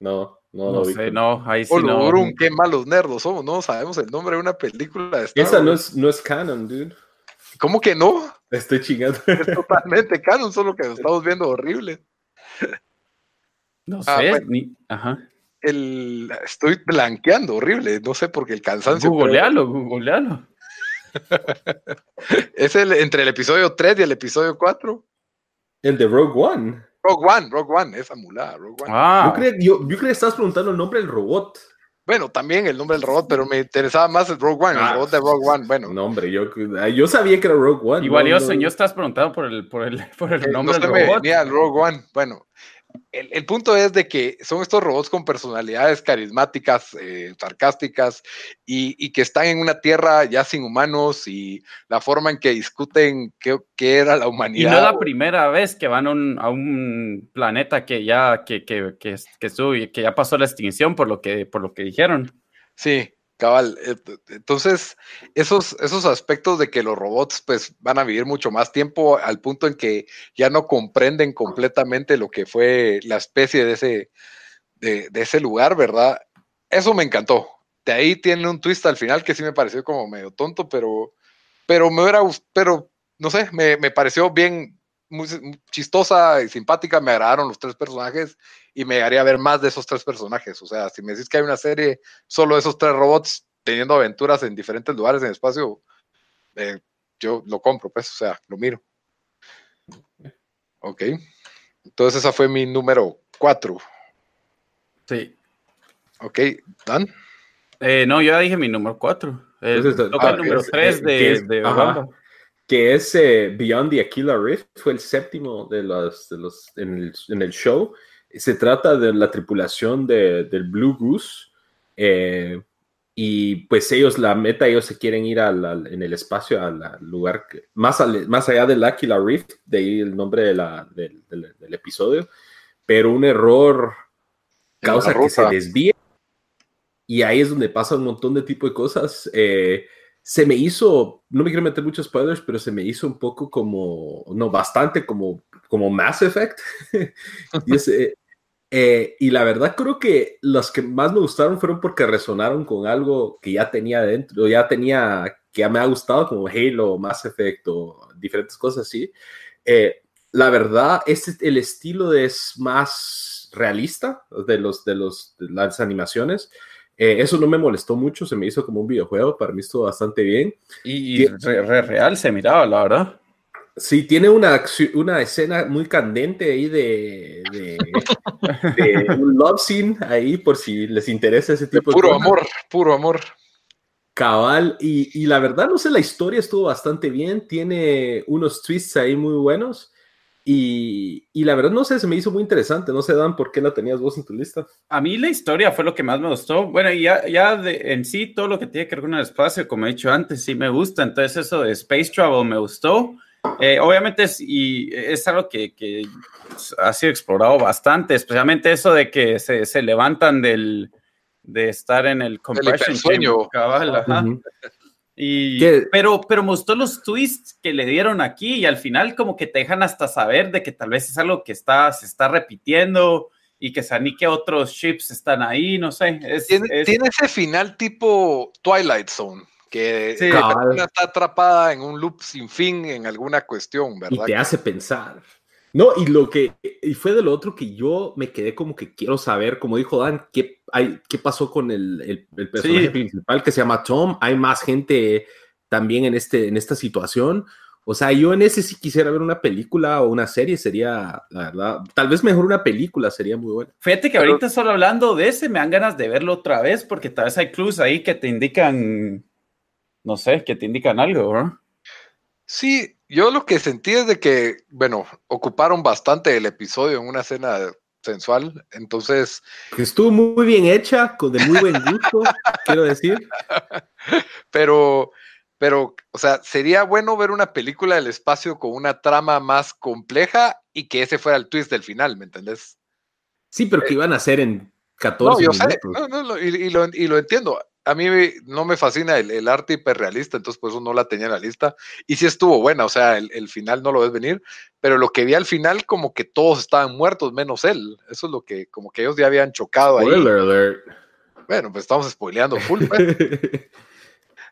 S3: no.
S2: No, no sé, no, ahí sí
S1: no. qué malos nerdos somos, no sabemos el nombre de una película de
S3: Star Esa no es, no es canon, dude.
S1: ¿Cómo que no?
S3: Estoy chingando.
S1: Es totalmente canon, solo que estamos viendo horrible.
S2: No ah, sé, ni... Ajá.
S1: El... Estoy blanqueando horrible, no sé porque el cansancio.
S2: Googlealo, googlealo. (laughs)
S1: es el entre el episodio 3 y el episodio 4.
S3: El de Rogue One.
S1: Rogue One, Rogue One, esa mulada, Rogue One.
S3: Ah. Yo, creo, que estás preguntando el nombre del robot.
S1: Bueno, también el nombre del robot, pero me interesaba más el Rogue One, el ah. robot de Rogue One. Bueno.
S3: No, hombre, yo, yo sabía que era Rogue One.
S2: Igual yo, señor, estás preguntando por el, por el, (laughs) por el nombre del robot.
S1: el Rogue One. Bueno, el, punto es de que son estos robots con personalidades carismáticas, eh, sarcásticas, y, que están en una tierra ya sin humanos y la forma en que discuten qué, era la humanidad. Y
S2: no es la primera vez que van a un planeta que ya, que, que, que, que, que ya pasó la extinción por lo que, por lo que dijeron.
S1: Sí, Cabal, eh, entonces esos, esos aspectos de que los robots pues van a vivir mucho más tiempo al punto en que ya no comprenden completamente lo que fue la especie de ese, de, ese lugar, ¿verdad? Eso me encantó. De ahí tiene un twist al final que sí me pareció como medio tonto, pero, pero me hubiera, pero no sé, me, me pareció bien, muy chistosa y simpática, me agradaron los tres personajes y me haría ver más de esos tres personajes. O sea, si me decís que hay una serie solo de esos tres robots teniendo aventuras en diferentes lugares en el espacio, eh, yo lo compro, pues, o sea, lo miro. Ok. Entonces esa fue mi número cuatro.
S2: Sí.
S1: Ok, Dan.
S2: Eh, no, yo ya dije mi número cuatro. El, ah, número tres de, de
S3: que es eh, Beyond the Aquila Rift, fue el séptimo de los, de los en, el, show. Se trata de la tripulación de, del Blue Goose. Eh, y pues ellos, la meta, ellos se quieren ir en el espacio al lugar más, más allá del Aquila Rift, de ahí el nombre de la, del, episodio. Pero un error causa que se desvíe. Y ahí es donde pasa un montón de tipo de cosas. Eh, se me hizo, no me quiero meter muchos spoilers, pero se me hizo un poco como, no, bastante como, como Mass Effect. (laughs) y, eh, y, la verdad creo que los que más me gustaron fueron porque resonaron con algo que ya tenía dentro, ya tenía, que ya me ha gustado, como Halo, Mass Effect o diferentes cosas así. Eh, la verdad, este, el estilo es más realista de, los, de, los, de las animaciones. Eh, eso no me molestó mucho, se me hizo como un videojuego, para mí estuvo bastante bien.
S2: Y, real se miraba, la verdad.
S3: Sí, tiene una, una escena muy candente ahí (laughs) de, un love scene ahí, por si les interesa ese tipo
S1: de, puro amor, puro amor.
S3: Cabal, y, y, la verdad, no sé, la historia estuvo bastante bien, tiene unos twists ahí muy buenos. Y, la verdad, no sé, se me hizo muy interesante. No sé, Dan, ¿por qué la tenías vos en tu lista?
S2: A mí la historia fue lo que más me gustó. Bueno, ya, ya de, en sí, todo lo que tiene que ver con el espacio, como he dicho antes, sí me gusta. Entonces, eso de Space Travel me gustó. Eh, obviamente, es, y es algo que, que, ha sido explorado bastante, especialmente eso de que se, se levantan del, de estar en el
S1: compression sueño.
S2: Cabal, y, pero, pero mostró los twists que le dieron aquí y al final como que te dejan hasta saber de que tal vez es algo que está, se está repitiendo y que ni que otros chips están ahí, no sé.
S1: tiene, ese final tipo Twilight Zone, que la está atrapada en un loop sin fin en alguna cuestión, ¿verdad?
S3: Y te hace pensar. No, y lo que y fue de lo otro que yo me quedé como que quiero saber, como dijo Dan, qué, hay, qué pasó con el, el, personaje principal que se llama Tom. Hay más gente también en, este, en esta situación. O sea, yo en ese sí quisiera ver una película o una serie, sería, la verdad, tal vez mejor una película, sería muy bueno.
S2: Fíjate que ahorita solo hablando de ese, me dan ganas de verlo otra vez, porque tal vez hay clues ahí que te indican, no sé, que te indican algo, ¿no?
S1: Sí, yo lo que sentí es de que, bueno, ocuparon bastante el episodio en una escena sensual, entonces...
S3: Que estuvo muy bien hecha, con de muy buen gusto, (laughs) quiero decir.
S1: Pero, pero, o sea, sería bueno ver una película del espacio con una trama más compleja y que ese fuera el twist del final, ¿me entendés?
S3: Sí, pero que eh, iban a hacer en 14 no, yo Sé.
S1: No, no, y, lo, y, lo, entiendo a mí no me fascina el, arte hiperrealista, entonces por eso no la tenía en la lista. Y sí estuvo buena, o sea, el, final no lo ves venir, pero lo que vi al final, como que todos estaban muertos, menos él. Eso es lo que, como que ellos ya habían chocado ahí. Bueno, pues estamos spoileando full. Pues. (laughs)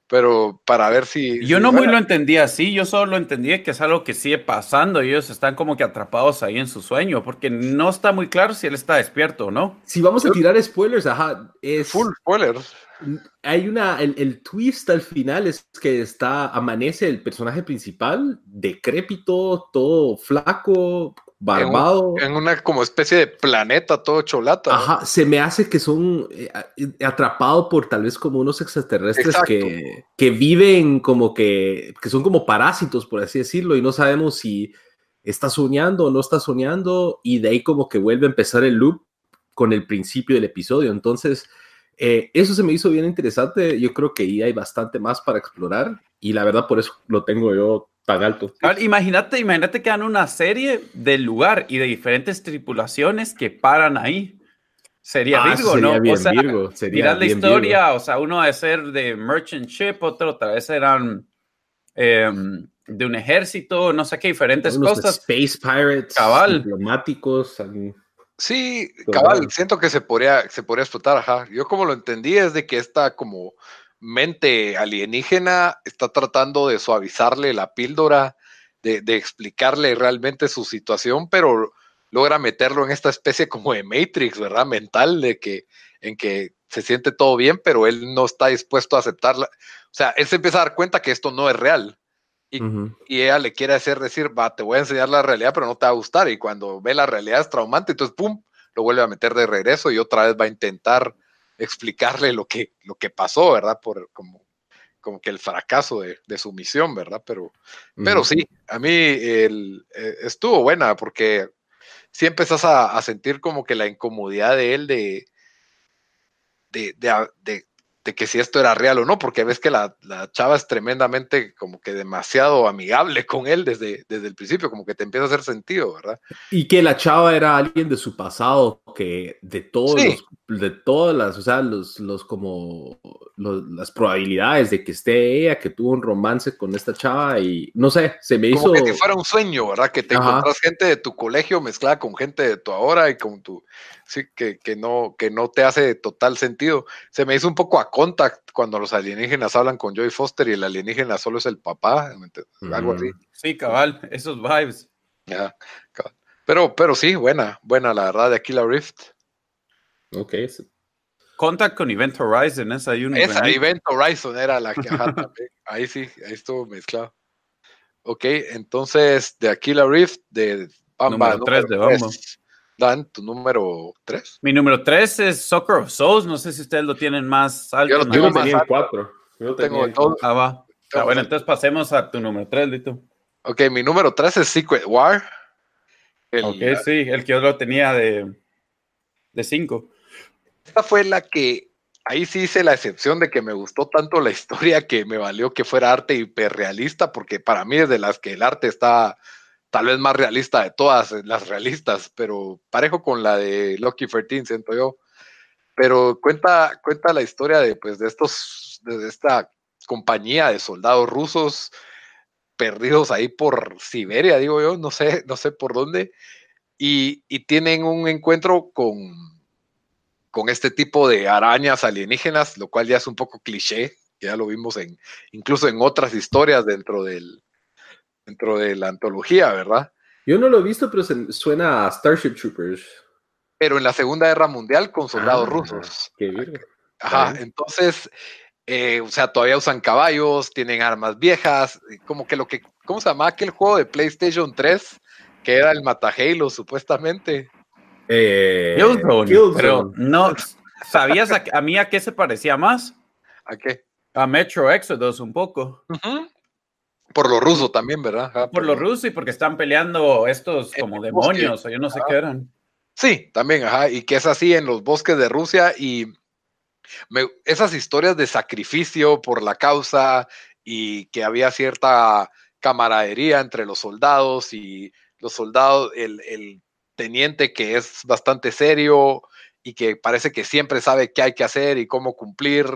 S1: pero para ver si...
S2: Yo no muy lo entendía así, yo solo entendía que es algo que sigue pasando y ellos están como que atrapados ahí en su sueño, porque no está muy claro si él está despierto o no.
S3: Si vamos a tirar spoilers, ajá, es...
S1: Full spoilers.
S3: Hay una, el, twist al final es que está, amanece el personaje principal, decrépito, todo flaco, barbado.
S1: En, una como especie de planeta todo cholata.
S3: Ajá, se me hace que son eh, atrapados por tal vez como unos extraterrestres que, que, viven como que, que son como parásitos, por así decirlo, y no sabemos si está soñando o no está soñando, y de ahí como que vuelve a empezar el loop con el principio del episodio. Entonces, eh, eso se me hizo bien interesante. Yo creo que ahí hay bastante más para explorar y la verdad por eso lo tengo yo tan alto.
S2: Imagínate, imagínate que dan una serie del lugar y de diferentes tripulaciones que paran ahí. Sería ah, Virgo, ¿no?
S3: Bien, o sea, Virgo,
S2: sería la historia, o sea, uno de ser de merchant ship, otro tal vez eran em, de un ejército, no sé qué, diferentes cosas.
S3: Space pirates,
S2: cabal.
S3: diplomáticos.
S1: Sí, cabal, siento que se podría, se podría explotar, ajá. Yo como lo entendí es de que esta como mente alienígena está tratando de suavizarle la píldora, de, explicarle realmente su situación, pero logra meterlo en esta especie como de Matrix, ¿verdad? Mental, de que, en que se siente todo bien, pero él no está dispuesto a aceptarla. O sea, él se empieza a dar cuenta que esto no es real. Y, ella le quiere hacer decir, va, te voy a enseñar la realidad, pero no te va a gustar. Y cuando ve la realidad es traumante, entonces, ¡pum!, lo vuelve a meter de regreso y otra vez va a intentar explicarle lo que, lo que pasó, ¿verdad? Por como, como que el fracaso de, su misión, ¿verdad? Pero, pero sí, a mí el, eh, estuvo buena porque sí empezás a, a, sentir como que la incomodidad de él de, de, de, que si esto era real o no, porque ves que la, chava es tremendamente como que demasiado amigable con él desde, desde el principio, como que te empieza a hacer sentido, ¿verdad?
S3: Y que la chava era alguien de su pasado, que de todos de todas las, o sea, los, los como las probabilidades de que esté ella, que tuvo un romance con esta chava y no sé, se me
S1: como
S3: hizo...
S1: que fuera un sueño, ¿verdad? Que te encontrás gente de tu colegio mezclada con gente de tu ahora y con tu sí, que, que, no, que no te hace total sentido. Se me hizo un poco a contact cuando los alienígenas hablan con Joy Foster y el alienígena solo es el papá, algo así.
S2: Sí, cabal, esos vibes.
S1: Ya, Pero, pero sí, buena, buena la verdad de Aquila Rift.
S3: Ok.
S2: Contact con Event Horizon, esa hay una.
S1: Esa Event Horizon era la que (laughs) ahí sí, ahí estuvo mezclado. Ok, entonces de Aquila Rift, de
S2: Bamba, número 3 de Bamba.
S1: Dan, tu número 3.
S2: Mi número 3 es Soccer of Souls. No sé si ustedes lo tienen más alto.
S3: Yo lo tengo más alto. 4.
S1: Yo tengo todo.
S2: Ah, va. Ah, bueno, entonces pasemos a tu número 3, Lito.
S1: Ok, mi número 3 es Secret War.
S2: ok, sí, el que yo lo tenía de 5.
S1: Esta fue la que, ahí sí hice la excepción de que me gustó tanto la historia que me valió que fuera arte hiperrealista, porque para mí es de las que el arte está tal vez más realista de todas las realistas, pero parejo con la de Lucky 13, siento yo. Pero cuenta, cuenta la historia de, pues, de estos, de esta compañía de soldados rusos perdidos ahí por Siberia, digo yo, no sé, no sé por dónde, y, y tienen un encuentro con, con este tipo de arañas alienígenas, lo cual ya es un poco cliché, ya lo vimos en, incluso en otras historias dentro del, dentro de la antología, ¿verdad?
S3: Yo no lo he visto, pero suena a Starship Troopers.
S1: Pero en la Segunda Guerra Mundial con soldados ah, rusos.
S3: Qué bien.
S1: Ajá, entonces, eh, o sea, todavía usan caballos, tienen armas viejas, como que lo que, ¿cómo se llama aquel juego de PlayStation 3? Que era el Mata Halo, supuestamente.
S2: Eh, Killzone, Pero no, ¿sabías a, mí a qué se parecía más?
S1: ¿A qué?
S2: A Metro Exodus un poco.
S1: Por lo ruso también, ¿verdad?
S2: por, lo ruso y porque están peleando estos como demonios o yo no sé qué eran.
S1: Sí, también, ajá, y que es así en los bosques de Rusia y esas historias de sacrificio por la causa y que había cierta camaradería entre los soldados y los soldados, el, el teniente que es bastante serio y que parece que siempre sabe qué hay que hacer y cómo cumplir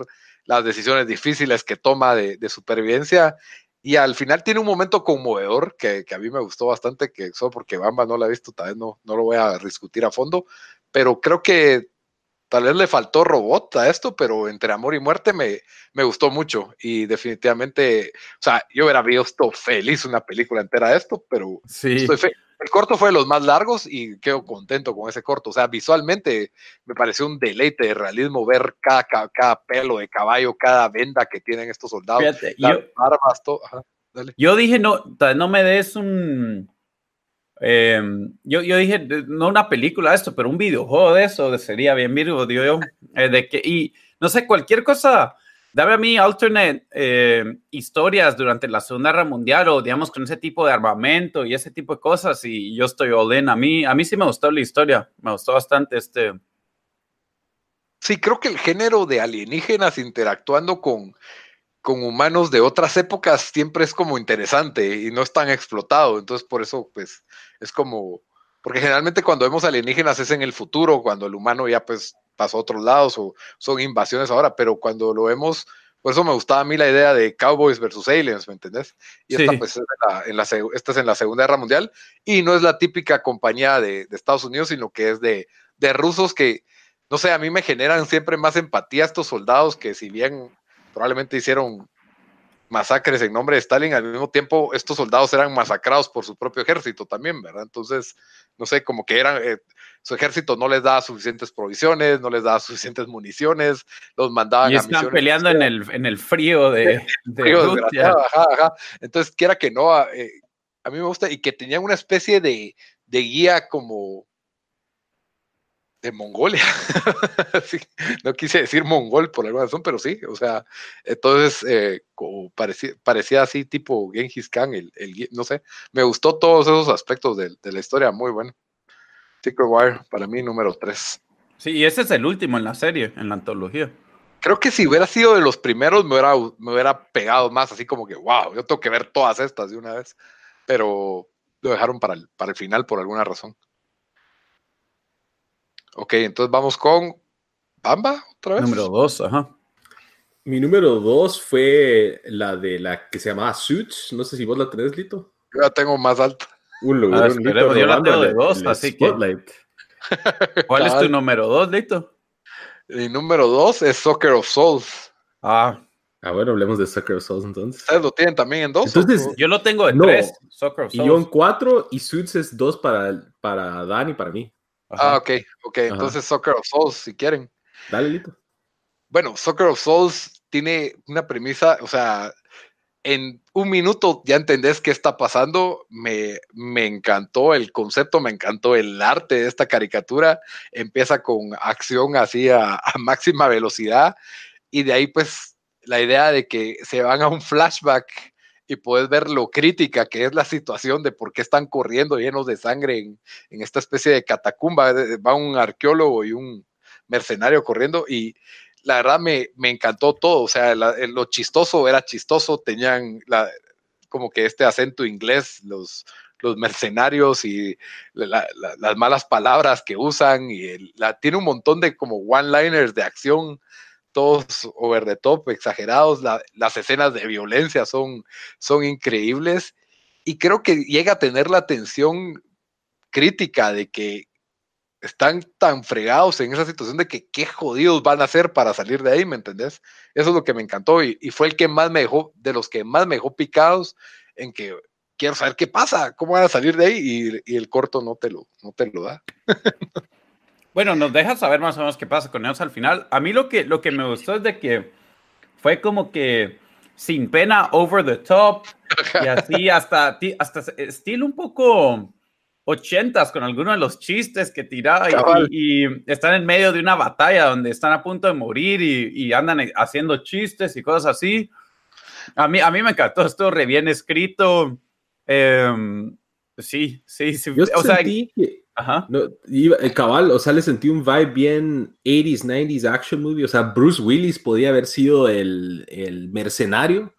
S1: las decisiones difíciles que toma de, de supervivencia y al final tiene un momento conmovedor que, a mí me gustó bastante, que solo porque Bamba no lo ha visto, tal vez no, no lo voy a discutir a fondo, pero creo que tal vez le faltó robot a esto, pero entre amor y muerte me, me gustó mucho y definitivamente, o sea, yo hubiera visto feliz una película entera de esto, pero
S2: sí. estoy
S1: feliz el corto fue de los más largos y quedo contento con ese corto. O sea, visualmente me pareció un deleite de realismo ver cada, cada, pelo de caballo, cada venda que tienen estos soldados.
S2: yo, dije, no, no me des un... Em, yo, yo, dije, no una película de esto, pero un videojuego de eso sería bien Virgo, digo yo. Eh, de que, y no sé, cualquier cosa dame a mí alternate eh, historias durante la Segunda Guerra Mundial o digamos con ese tipo de armamento y ese tipo de cosas y yo estoy all. A mí, a mí sí me gustó la historia, me gustó bastante este.
S1: Sí, creo que el género de alienígenas interactuando con, con humanos de otras épocas siempre es como interesante y no es tan explotado. Entonces, por eso, pues, es como, porque generalmente cuando vemos alienígenas es en el futuro, cuando el humano ya pues pasó a otros lados o son invasiones ahora, pero cuando lo vemos, por eso me gustaba a mí la idea de Cowboys versus Aliens, ¿me entendés? Y esta, pues, es en la, esta es en la Segunda Guerra Mundial y no es la típica compañía de, Estados Unidos, sino que es de, de, rusos que, no sé, a mí me generan siempre más empatía estos soldados que si bien probablemente hicieron masacres en nombre de Stalin, al mismo tiempo estos soldados eran masacrados por su propio ejército también, ¿verdad? Entonces, no sé, como que eran, eh, su ejército no les daba suficientes provisiones, no les daba suficientes municiones, los mandaban
S2: y están peleando en el, en el frío de,
S1: Entonces, quiera que no, eh, a mí me gusta y que tenían una especie de, de guía como de Mongolia. (laughs) no quise decir mongol por alguna razón, pero sí, o sea, entonces eh, parecía, así tipo Genghis Khan, el, no sé, me gustó todos esos aspectos de, la historia, muy bueno. Secret Wire, para mí, número 3.
S2: Sí, y ese es el último en la serie, en la antología.
S1: Creo que si hubiera sido de los primeros, me hubiera, me hubiera pegado más, así como que, wow, yo tengo que ver todas estas de una vez, pero lo dejaron para para el final por alguna razón. Ok, entonces vamos con Bamba otra vez.
S2: Número dos, ajá.
S3: Mi número dos fue la de la que se llamaba Suits. No sé si vos la tenés, Lito.
S1: Yo la tengo más alta.
S2: Un lugar, ah, yo la tengo de dos, así que. (laughs) (laughs) ¿Cuál es tu número dos, Lito?
S1: Mi número dos es Soccer of Souls.
S2: Ah.
S3: Ah, bueno, hablemos de Soccer of Souls entonces.
S1: ¿Ustedes lo tienen también en dos?
S2: Entonces, yo lo tengo en tres, Soccer of
S3: Souls. Y yo en cuatro, y Suits es dos para, para Dan y para mí.
S1: Ah, ok, ok. Entonces Soccer of Souls, si quieren.
S3: Dale, Lito.
S1: Bueno, Soccer of Souls tiene una premisa, o sea, en un minuto ya entendés qué está pasando. Me, me, encantó el concepto, me encantó el arte de esta caricatura. Empieza con acción así a, (laughs) a, máxima velocidad y de ahí pues la idea de que se van a un flashback y puedes ver lo crítica que es la situación de por qué están corriendo llenos de sangre en, esta especie de catacumba. Va un arqueólogo y un mercenario corriendo y la verdad me, encantó todo. O sea, lo chistoso era chistoso, tenían como que este acento inglés, los, los mercenarios y las malas palabras que usan y la, tiene un montón de como one-liners de acción todos over the top, exagerados, las escenas de violencia son, son increíbles y creo que llega a tener la atención crítica de que están tan fregados en esa situación de que qué jodidos van a hacer para salir de ahí, ¿me entendés? Eso es lo que me encantó y, fue el que más me dejó, de los que más me dejó picados en que quiero saber qué pasa, cómo van a salir de ahí y, el corto no te lo, no te lo da. (laughs)
S2: bueno, nos deja saber más o menos qué pasa con ellos al final. A mí lo que, lo que me gustó es de que fue como que sin pena, over the top, y así hasta, hasta estilo un poco ochentas con algunos de los chistes que tiraba y, están en medio de una batalla donde están a punto de morir y, andan haciendo chistes y cosas así. A mí, a mí me encantó, esto re bien escrito. Em, sí, sí, sí.
S3: Yo o sentí sea, que, ajá. No, el cabal, o sea, le sentí un vibe bien 80s, 90s action movie. O sea, Bruce Willis podía haber sido el, el mercenario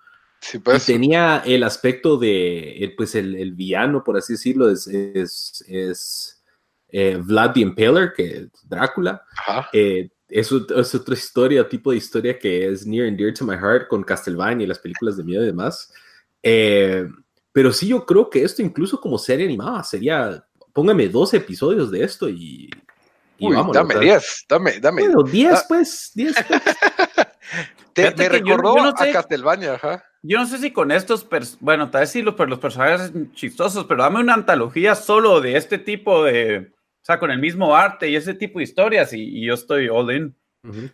S3: pues. tenía el aspecto de, pues el, el, villano, por así decirlo, es, es, es eh, Vlad the Impaler, que Drácula. Eh, es, es, otra historia, tipo de historia que es near and dear to my heart con Castlevania y las películas de miedo y demás. Eh, pero sí, yo creo que esto incluso como serie animada sería, póngame dos episodios de esto y...
S1: y vamos, dame 10, dame, dame.
S3: Bueno, 10 ah. pues, 10 pues. (laughs)
S1: Te, me recordó a Castlevania, ajá.
S2: Yo no sé si con estos, bueno, tal vez sí los, los personajes chistosos, pero dame una antología solo de este tipo de, o sea, con el mismo arte y ese tipo de historias y, yo estoy all in.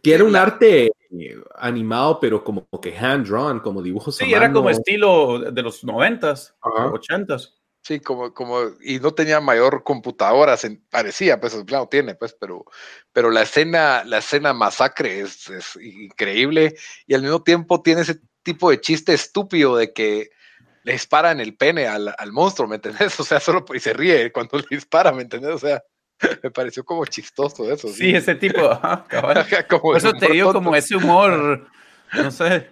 S3: Que era un arte eh, animado, pero como que hand-drawn, como dibujos.
S2: Sí, era como estilo de los noventas, ochentas.
S1: Sí, como, como, y no tenía mayor computadora, parecía, pues claro, tiene, pues, pero, pero la escena, la escena masacre es, es increíble y al mismo tiempo tiene ese tipo de chiste estúpido de que le disparan el pene al, al monstruo, ¿me entendés? (laughs) O sea, solo y se ríe cuando le dispara, ¿me entendés? O sea, (laughs) me pareció como chistoso eso.
S2: Sí, ese tipo, (laughs) Por eso te digo como ese humor, no sé.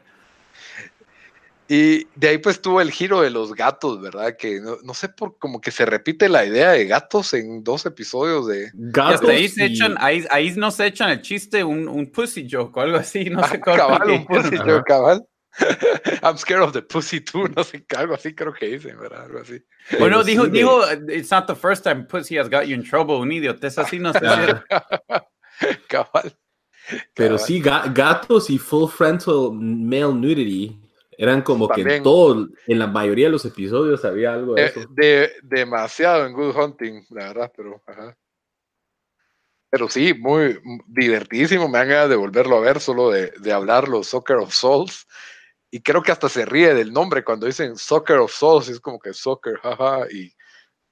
S1: Y de ahí pues tuvo el giro de los gatos, ¿verdad? Que no, sé por como que se repite la idea de gatos en dos episodios de
S2: gatos. ahí, se echan, ahí, ahí no se echan el chiste, un, un pussy joke o algo así, no sé
S1: cómo. Cabal, un pussy joke, cabal. (laughs) I'm scared of the pussy too, no sé, algo así creo que dicen, ¿verdad? Algo así.
S2: Bueno, dijo, dijo, it's not the first time pussy has got you in trouble, un idiota, así no sé. (laughs)
S1: Cabal.
S3: Pero sí, gatos y full frontal male nudity eran como que en todo, en la mayoría de los episodios había algo de, eso.
S1: De, demasiado en Good Hunting, la verdad, pero ajá. Pero sí, muy divertidísimo. Me han ganas de volverlo a ver, solo de, de hablar los Soccer of Souls. Y creo que hasta se ríe del nombre cuando dicen Soccer of Souls, es como que Soccer, jaja. Y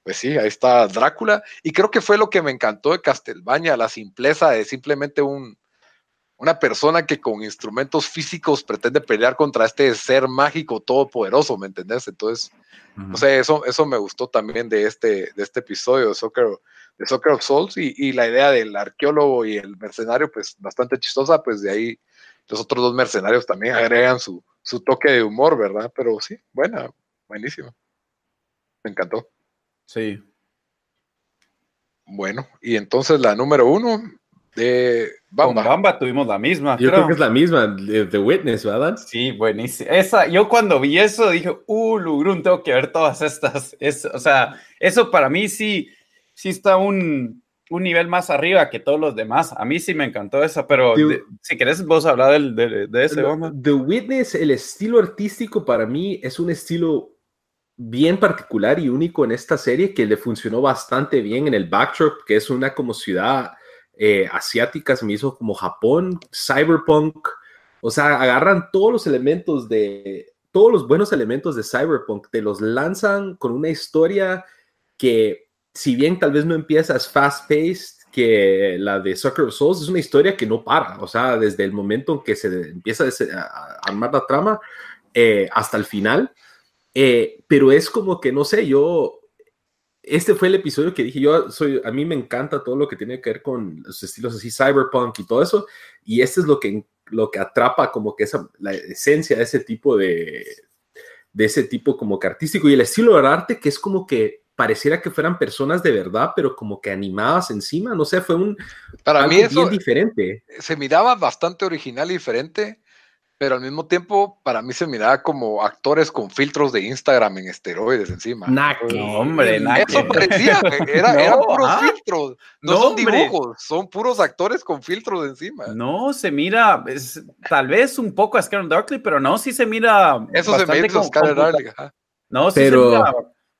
S1: pues sí, ahí está Drácula. Y creo que fue lo que me encantó de Castelbaña, la simpleza de simplemente un, una persona que con instrumentos físicos pretende pelear contra este ser mágico todopoderoso, ¿me entendés? Entonces, no sé, eso, eso me gustó también de este, de este episodio de Soccer, de Soccer of Souls y, y, la idea del arqueólogo y el mercenario, pues bastante chistosa, pues de ahí los otros dos mercenarios también agregan su, su toque de humor, ¿verdad? Pero sí, buena, buenísimo. Me encantó.
S2: Sí.
S1: Bueno, y entonces la número uno, de
S2: Bamba. Con Bamba tuvimos la misma.
S3: Yo creo, que es la misma, The Witness, ¿verdad?
S2: Sí, buenísima. Esa, yo cuando vi eso dije, uh, Lugrun, tengo que ver todas estas. Es, o sea, eso para mí sí, sí está un, un nivel más arriba que todos los demás. A mí sí me encantó esa, pero si querés vos hablar del, de, de, ese, Bamba.
S3: The Witness, el estilo artístico para mí es un estilo bien particular y único en esta serie que le funcionó bastante bien en el backdrop, que es una como ciudad eh, asiáticas, hizo como Japón, cyberpunk, o sea, agarran todos los elementos de, todos los buenos elementos de cyberpunk, te los lanzan con una historia que, si bien tal vez no empiezas fast-paced, que la de Sucker Souls es una historia que no para, o sea, desde el momento en que se empieza a, armar la trama eh, hasta el final, eh, pero es como que, no sé, yo este fue el episodio que dije, yo soy, a mí me encanta todo lo que tiene que ver con los estilos así, cyberpunk y todo eso, y este es lo que, lo que atrapa como que esa, la esencia de ese tipo de, de ese tipo como que artístico, y el estilo del arte que es como que pareciera que fueran personas de verdad, pero como que animadas encima, no sé, fue un...
S1: Para mí eso bien diferente. Se miraba bastante original y diferente, pero al mismo tiempo para mí se miraba como actores con filtros de Instagram en esteroides encima.
S2: No, hombre,
S1: Eso parecía, era, eran puros filtros, no, son dibujos, son puros actores con filtros encima.
S2: No, se mira, es, tal vez un poco a Scarlet Darkly, pero no, sí se mira.
S1: Eso se mira como, Darkly.
S2: No, sí pero... se mira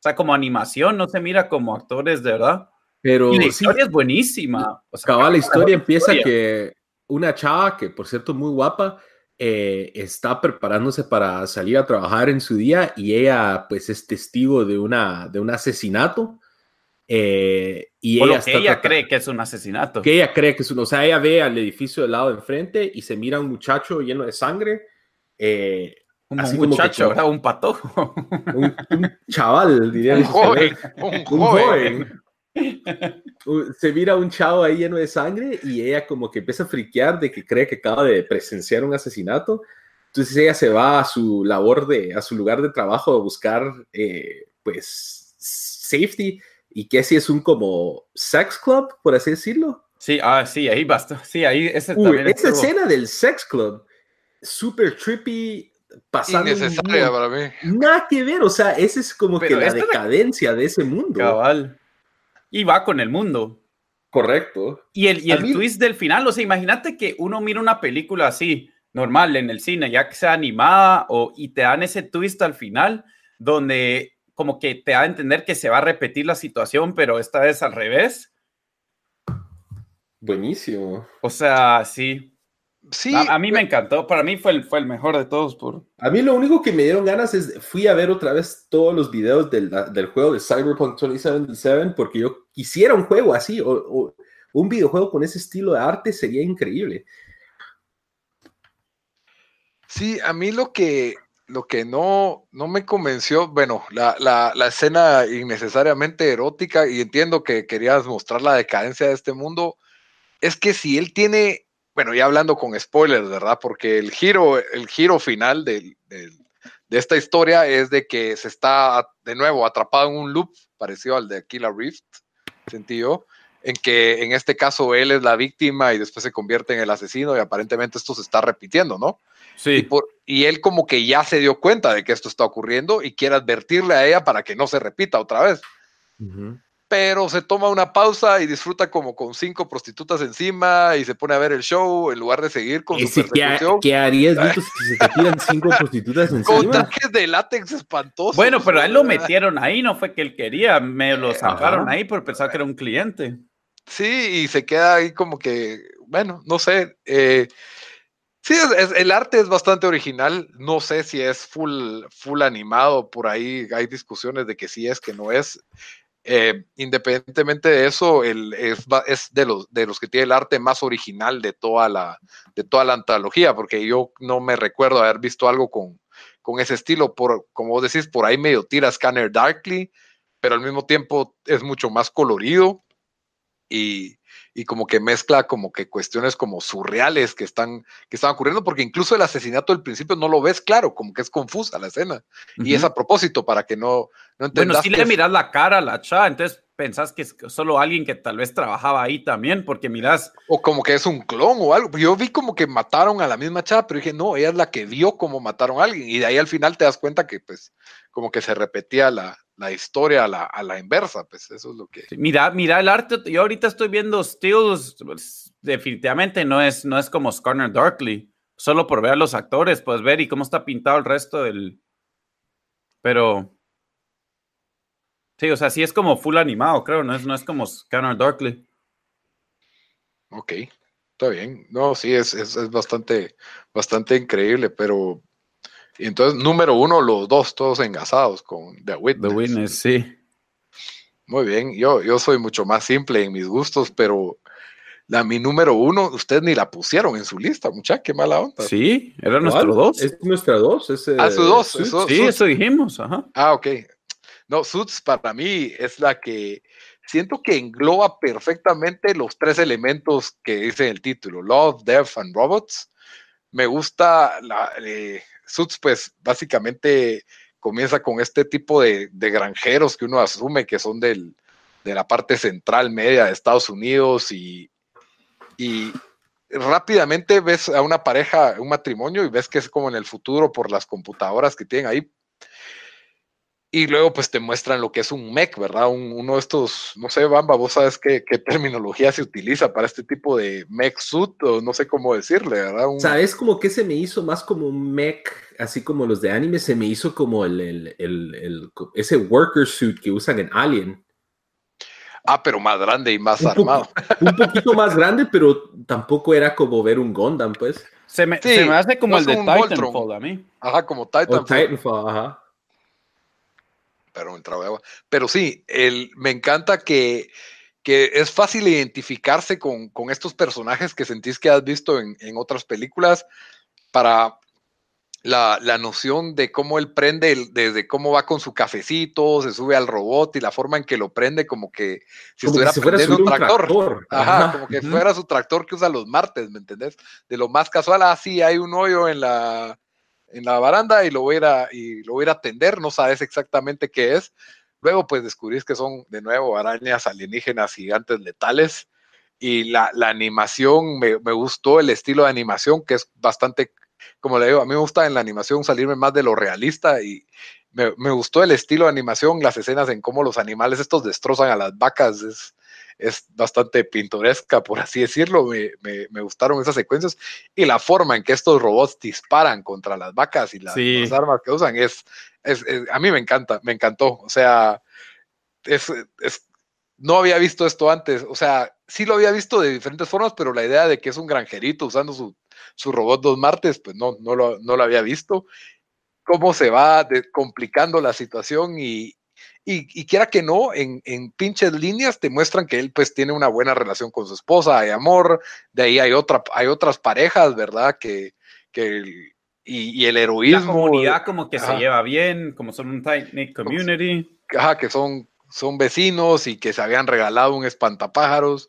S2: sea, como animación, no se mira como actores de verdad.
S3: Pero
S2: Y la
S3: sí,
S2: historia es buenísima. O sea,
S3: cabal, la historia empieza
S2: historia.
S3: que una chava, que por cierto muy guapa, eh, está preparándose para salir a trabajar en su día y ella pues es testigo de, una, de un asesinato. eh, y ella
S2: que ella cree que es un asesinato.
S3: que ella cree que es uno, o sea, ella ve al edificio del lado de enfrente y se mira a un muchacho lleno de sangre, eh, así
S2: un
S3: como que
S2: muchacho,
S3: como-
S2: ¿verdad? Un patojo.
S3: un, un chaval, diría (laughs)
S1: Un joven, un
S3: un
S1: joven.
S3: Joven. U- Se mira un chavo ahí lleno de sangre y ella como que empieza a friquear de que cree que acaba de presenciar un asesinato. Entonces ella se va a su labor de, a su lugar de trabajo a buscar, eh, pues, safety y que si es un como sex club, por así decirlo.
S2: Sí, ah, sí, ahí basta. Sí, ahí ese
S3: Uy,
S2: también
S3: esa
S2: estuvo-
S3: escena del sex club, super trippy, pasando
S1: Innecesaria para mí.
S3: Nada que ver, o sea, esa es como
S2: Pero
S3: que la decadencia de ese mundo.
S2: Cabal. Y va con el mundo.
S3: Correcto.
S2: Y el, y el
S3: mí-
S2: twist del final, o sea, imagínate que uno mira una película así, normal, en el cine, ya que sea animada, o, y te dan ese twist al final, donde como que te da a entender que se va a repetir la situación, pero esta vez al revés.
S3: Buenísimo.
S2: O sea, sí.
S1: Sí,
S2: a, a mí me encantó, para mí fue el, fue el mejor de todos. Por...
S3: A mí lo único que me dieron ganas es, fui a ver otra vez todos los videos del, del juego de Cyberpunk 2077 porque yo quisiera un juego así o, o un videojuego con ese estilo de arte sería increíble.
S1: Sí, a mí lo que, lo que no, no me convenció, bueno, la, la, la escena innecesariamente erótica, y entiendo que querías mostrar la decadencia de este mundo, es que si él tiene, bueno, ya hablando con spoilers, ¿verdad? Porque el giro, el giro final del- del- de esta historia es de que se está de nuevo atrapado en un loop parecido al de Aquila Rift, sentí yo, en que en este caso él es la víctima y después se convierte en el asesino y aparentemente esto se está repitiendo, ¿no? Y,
S2: Sí,
S1: por- y él como que ya se dio cuenta de que esto está ocurriendo y quiere advertirle a ella para que no se repita otra vez. Pero se toma una pausa y disfruta como con cinco prostitutas encima y se pone a ver el show en lugar de seguir con su
S3: Ese, ¿qué,
S1: persecución.
S3: qué harías, Vito, si se te tiran cinco (laughs) prostitutas
S1: Con
S3: encima?
S1: trajes de látex espantosos.
S2: bueno, pero a él lo metieron ahí, no fue que él quería, me lo sacaron
S3: Ajá.
S2: ahí por pensar que era un cliente.
S1: Sí, y se queda ahí como que, bueno, no sé. eh, sí, es- es- el arte es bastante original. No sé si es full, full animado. Por ahí hay discusiones de que sí es, que no es. Eh, independientemente de eso, el, es, de, los, que tiene el arte más original de toda la, de toda la antología, porque yo no me recuerdo haber visto algo con, con ese estilo. Por, como decís, por ahí medio tira Scanner Darkly, pero al mismo tiempo es mucho más colorido y, y como que mezcla como que cuestiones como surreales que están, que están ocurriendo, porque incluso el asesinato al principio no lo ves claro, como que es confusa la escena. Y es a propósito, para que no, no
S2: Bueno,
S1: entendas.
S2: si
S1: que
S2: le
S1: es-
S2: miras la cara a la chava, entonces pensás que es solo alguien que tal vez trabajaba ahí también, porque miras,
S1: o como que es un clon o algo. Yo vi como que mataron a la misma chava, pero dije, no, ella es la que vio cómo mataron a alguien. Y de ahí al final te das cuenta que pues como que se repetía la, la historia a la, a la inversa, pues eso es lo que...
S2: mira, mira el arte. Yo ahorita estoy viendo Stills, pues, definitivamente no es, no es como Scanner Darkly. Solo por ver a los actores, puedes ver y cómo está pintado el resto del. Pero. Sí, o sea, sí es como full animado, creo, no es, no es como Scanner Darkly.
S1: Ok, está bien. No, sí, es, es, es bastante, bastante increíble, pero... Y entonces, número uno, los dos, todos engasados con The Witness.
S2: The Witness, sí.
S1: Muy bien, yo, yo soy mucho más simple en mis gustos, pero la mi número uno, ustedes ni la pusieron en su lista, muchacha, qué mala onda.
S2: Sí, era
S3: ¿Cuál?
S2: nuestro dos.
S3: Es nuestra dos. Es,
S1: Ah,
S3: eh,
S1: su dos,
S3: Suits.
S1: eso-
S2: Sí,
S1: Suits.
S2: eso dijimos, ajá.
S1: Ah, ok. No, Suits para mí es la que siento que engloba perfectamente los tres elementos que dice el título, Love, Death and Robots. Me gusta la eh, Suits, pues básicamente comienza con este tipo de, granjeros que uno asume que son del, de la parte central media de Estados Unidos y, y rápidamente ves a una pareja, un matrimonio y ves que es como en el futuro por las computadoras que tienen ahí Y luego pues te muestran lo que es un mech, ¿verdad? uno de estos, no sé, Bamba, vos sabes qué, qué, terminología se utiliza para este tipo de mech suit o no sé cómo decirle, ¿verdad?
S3: ¿Sabes como que se me hizo más como un mech, así como los de anime, se me hizo como el, el, el, ese worker suit que usan en Alien.
S1: Ah, pero más grande y más armado.
S3: un poquito más grande, pero tampoco era como ver un Gundam, pues.
S2: Se me, se me hace como el de Titanfall a mí.
S1: Ajá, como Titanfall.
S3: O Titanfall, ajá.
S1: Pero, agua. pero sí, el, me encanta que, que es fácil identificarse con, con, estos personajes que sentís que has visto en, en otras películas para la, la, noción de cómo él prende, desde cómo va con su cafecito, se sube al robot y la forma en que lo prende, como que si estuviera prendiendo un tractor. Ajá, como que fuera su tractor que usa los martes, ¿me entendés? De lo más casual, así ah, hay un hoyo en la, en la baranda y lo voy a ir a, y lo voy a, atender, no sabes exactamente qué es. Luego, pues descubrís que son de nuevo arañas alienígenas gigantes letales. Y la, la animación, me, me, gustó el estilo de animación, que es bastante como le digo, a mí me gusta en la animación salirme más de lo realista y me, me gustó el estilo de animación, las escenas en cómo los animales estos destrozan a las vacas, es, es bastante pintoresca, por así decirlo. Me, me, me, gustaron esas secuencias y la forma en que estos robots disparan contra las vacas y las, las armas que usan es, es, a mí me encanta, me encantó. O sea, es, es, no había visto esto antes. O sea, sí lo había visto de diferentes formas, pero la idea de que es un granjerito usando su su robot dos martes, pues no, no lo, no lo había visto. Cómo se va complicando la situación y, y, quiera que no, en, en, pinches líneas te muestran que él pues tiene una buena relación con su esposa, hay amor, de ahí hay, otra, hay otras parejas, ¿verdad? Que, que y, y, el heroísmo. La
S2: comunidad como que se lleva bien, como son un tight community.
S1: Ajá, que son, son vecinos y que se habían regalado un espantapájaros.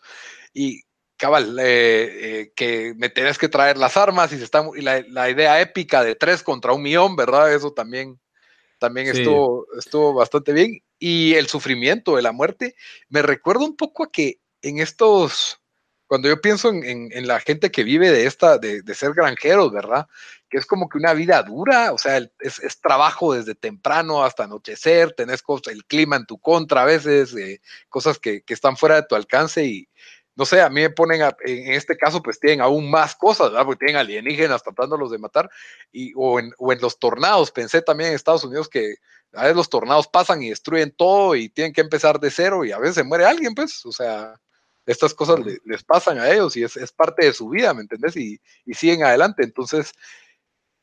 S1: Y cabal, eh, eh, que me tenés que traer las armas y, se está, y la, idea épica de tres contra un millón, ¿verdad? Eso también, también estuvo, estuvo bastante bien. Y el sufrimiento de la muerte, me recuerda un poco a que en estos, cuando yo pienso en, en, la gente que vive de esta, de, de, ser granjeros, ¿verdad? Que es como que una vida dura, o sea, es, es trabajo desde temprano hasta anochecer, tenés cosas, el clima en tu contra a veces, eh, cosas que, que, están fuera de tu alcance y, no sé, a mí me ponen, en este caso, pues tienen aún más cosas, ¿verdad? Porque tienen alienígenas tratándolos de matar, y, o, en, los tornados, pensé también en Estados Unidos que a veces los tornados pasan y destruyen todo y tienen que empezar de cero y a veces se muere alguien, pues, o sea, estas cosas les pasan a ellos y es, parte de su vida, ¿me entendés? Y, y, siguen adelante, entonces,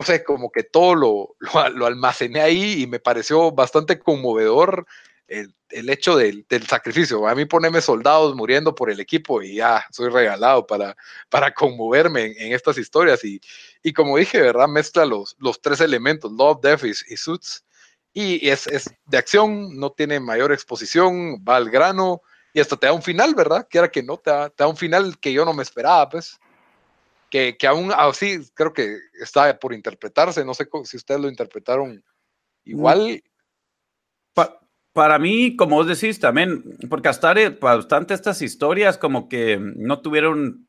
S1: no sé, como que todo lo, lo, lo almacené ahí y me pareció bastante conmovedor el, el hecho del, del, sacrificio. A mí ponerme soldados muriendo por el equipo y ya soy regalado para, para conmoverme en, en estas historias. Y, y, como dije, ¿verdad? Mezcla los, los tres elementos, Love, Death y, y Suits. Y es, es, de acción, no tiene mayor exposición, va al grano y hasta te da un final, ¿verdad? Que era que no, te da, te da un final que yo no me esperaba, pues. Que, que aún así creo que está por interpretarse. No sé si ustedes lo interpretaron igual
S2: para mí, como vos decís también, porque hasta bastante estas historias como que no tuvieron,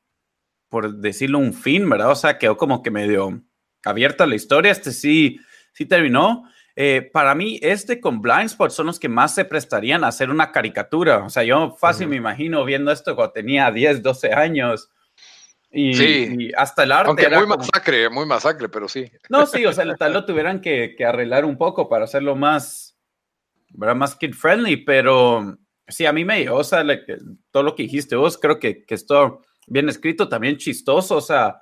S2: por decirlo, un fin, ¿verdad? O sea, quedó como que medio abierta la historia. Este sí, sí terminó. Eh, para mí, este con Blindspot son los que más se prestarían a hacer una caricatura. O sea, yo fácil me imagino viendo esto cuando tenía 10, 12 años. Y, sí. hasta el arte.
S1: Aunque muy masacre, muy masacre, pero sí.
S2: No, sí, o sea, tal lo tuvieran que, que arreglar un poco para hacerlo más, ¿verdad? Más kid friendly, pero sí, a mí me o sea, todo lo que dijiste vos, creo que, que esto bien escrito, también chistoso, o sea,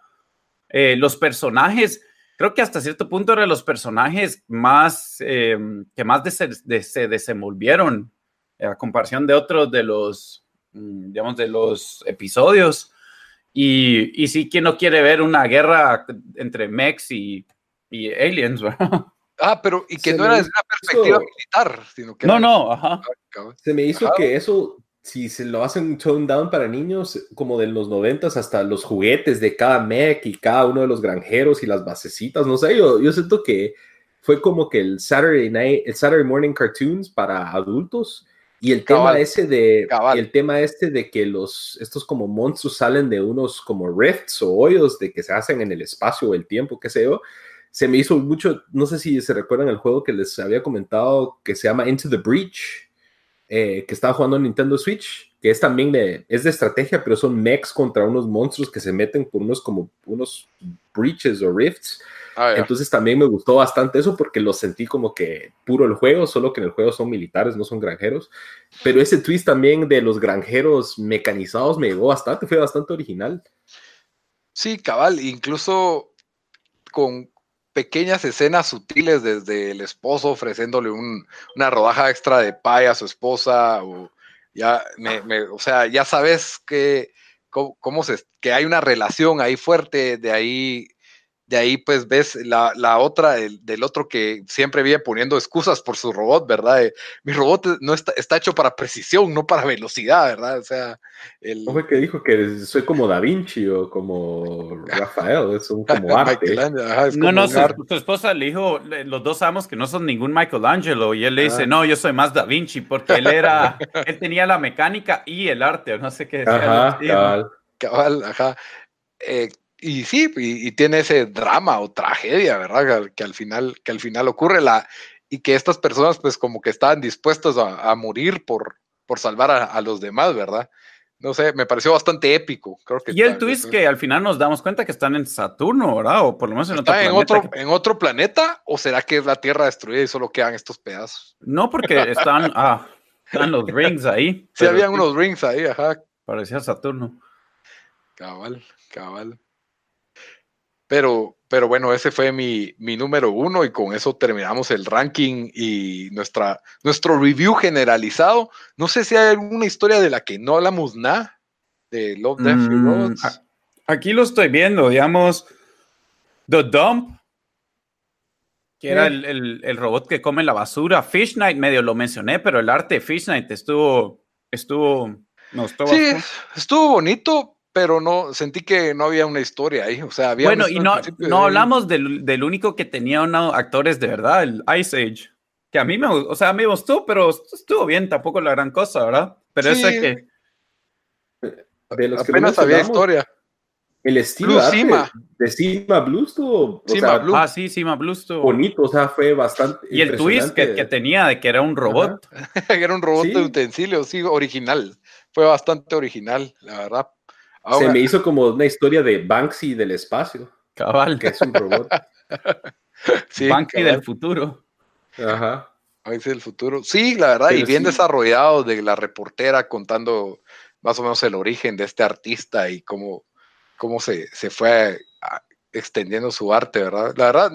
S2: eh, los personajes, creo que hasta cierto punto eran los personajes más, eh, que más se desenvolvieron eh, a comparación de otros de los, mm, digamos, de los episodios. Y, y sí, ¿quién no quiere ver una guerra entre mechs y, y aliens, (laughs) ¿verdad?
S1: Ah, pero y que no era desde una perspectiva militar, sino que.
S2: No, no, ajá.
S3: Se me hizo que eso, si se lo hacen tone down para niños, como de los noventas, hasta los juguetes de cada mech y cada uno de los granjeros y las basecitas, no sé, yo, yo siento que fue como que el Saturday Night, el Saturday Morning Cartoons para adultos. Y el tema ese de y el tema este de que los estos como monstruos salen de unos como rifts o hoyos de que se hacen en el espacio o el tiempo, qué sé yo, se me hizo mucho, no sé si se recuerdan el juego que les había comentado que se llama Into the Breach, eh, que estaba jugando en Nintendo Switch, que es también de, es de estrategia, pero son mechs contra unos monstruos que se meten por unos como unos breaches o rifts. Ah, Entonces también me gustó bastante eso porque lo sentí como que puro el juego, solo que en el juego son militares, no son granjeros. Pero ese twist también de los granjeros mecanizados me llegó bastante, fue bastante original.
S1: Sí, cabal, incluso con pequeñas escenas sutiles desde el esposo ofreciéndole una rodaja extra de pay a su esposa o ya me, o sea, ya sabes que cómo, se, que hay una relación ahí fuerte, de ahí de ahí pues ves la, otra del, otro que siempre viene poniendo excusas por su robot, ¿verdad? mi robot no está, está hecho para precisión, no para velocidad, ¿verdad? O sea,
S3: el... ¿Cómo fue que dijo que soy como Da Vinci o como Rafael? Es un como (laughs) arte.
S2: no, no, su, esposa le dijo, los dos sabemos que no son ningún Michelangelo y él le dice, ah. no, yo soy más Da Vinci porque él era, (laughs) él tenía la mecánica y el arte, no sé qué
S3: decía. Ajá, cabal.
S1: Cabal, ajá. Eh, y sí, y, tiene ese drama o tragedia, ¿verdad? Que, al final, que al final ocurre la, y que estas personas pues como que estaban dispuestos a, morir por, por salvar a, los demás, ¿verdad? No sé, me pareció bastante épico. Creo que
S2: y el twist que al final nos damos cuenta que están en Saturno, ¿verdad? O por lo menos en otro
S1: en planeta. Otro, ¿En otro planeta? ¿O será que es la Tierra destruida y solo quedan estos pedazos?
S2: No, porque están, (laughs) ah, están los rings ahí.
S1: Sí, habían unos rings ahí, ajá.
S2: Parecía Saturno.
S1: Cabal, cabal. Pero, pero bueno, ese fue mi, número uno y con eso terminamos el ranking y nuestra, nuestro review generalizado. No sé si hay alguna historia de la que no hablamos nada de Love, Death mm, Robots.
S2: Aquí lo estoy viendo, digamos, The Dump, que era el, robot que come la basura. Fish Night, medio lo mencioné, pero el arte de Fish Night estuvo, estuvo, no, estuvo
S1: sí, estuvo bonito, pero no, sentí que no había una historia ahí. O sea, había.
S2: Bueno, y no, no hablamos del, del, único que tenía unos actores de verdad, el Ice Age. Que a mí me, o sea, me gustó, pero estuvo bien, tampoco la gran cosa, ¿verdad? Pero ese que.
S1: De los Apenas había historia.
S3: El estilo de Sima Blues estuvo.
S2: Blues. Ah, sí, Sima Blues estuvo.
S3: Bonito, o sea, fue bastante.
S2: Y el twist que, que, tenía de que era un robot. (laughs)
S1: era un robot de utensilio, sí, original. Fue bastante original, la verdad.
S3: Se me hizo como una historia de Banksy del espacio.
S2: Cabal.
S3: Que es un robot. (laughs)
S2: Banksy del futuro.
S1: Ajá. Banksy del futuro. Sí, la verdad, y bien desarrollado de la reportera contando más o menos el origen de este artista y cómo, cómo se, se fue extendiendo su arte, ¿verdad? La verdad,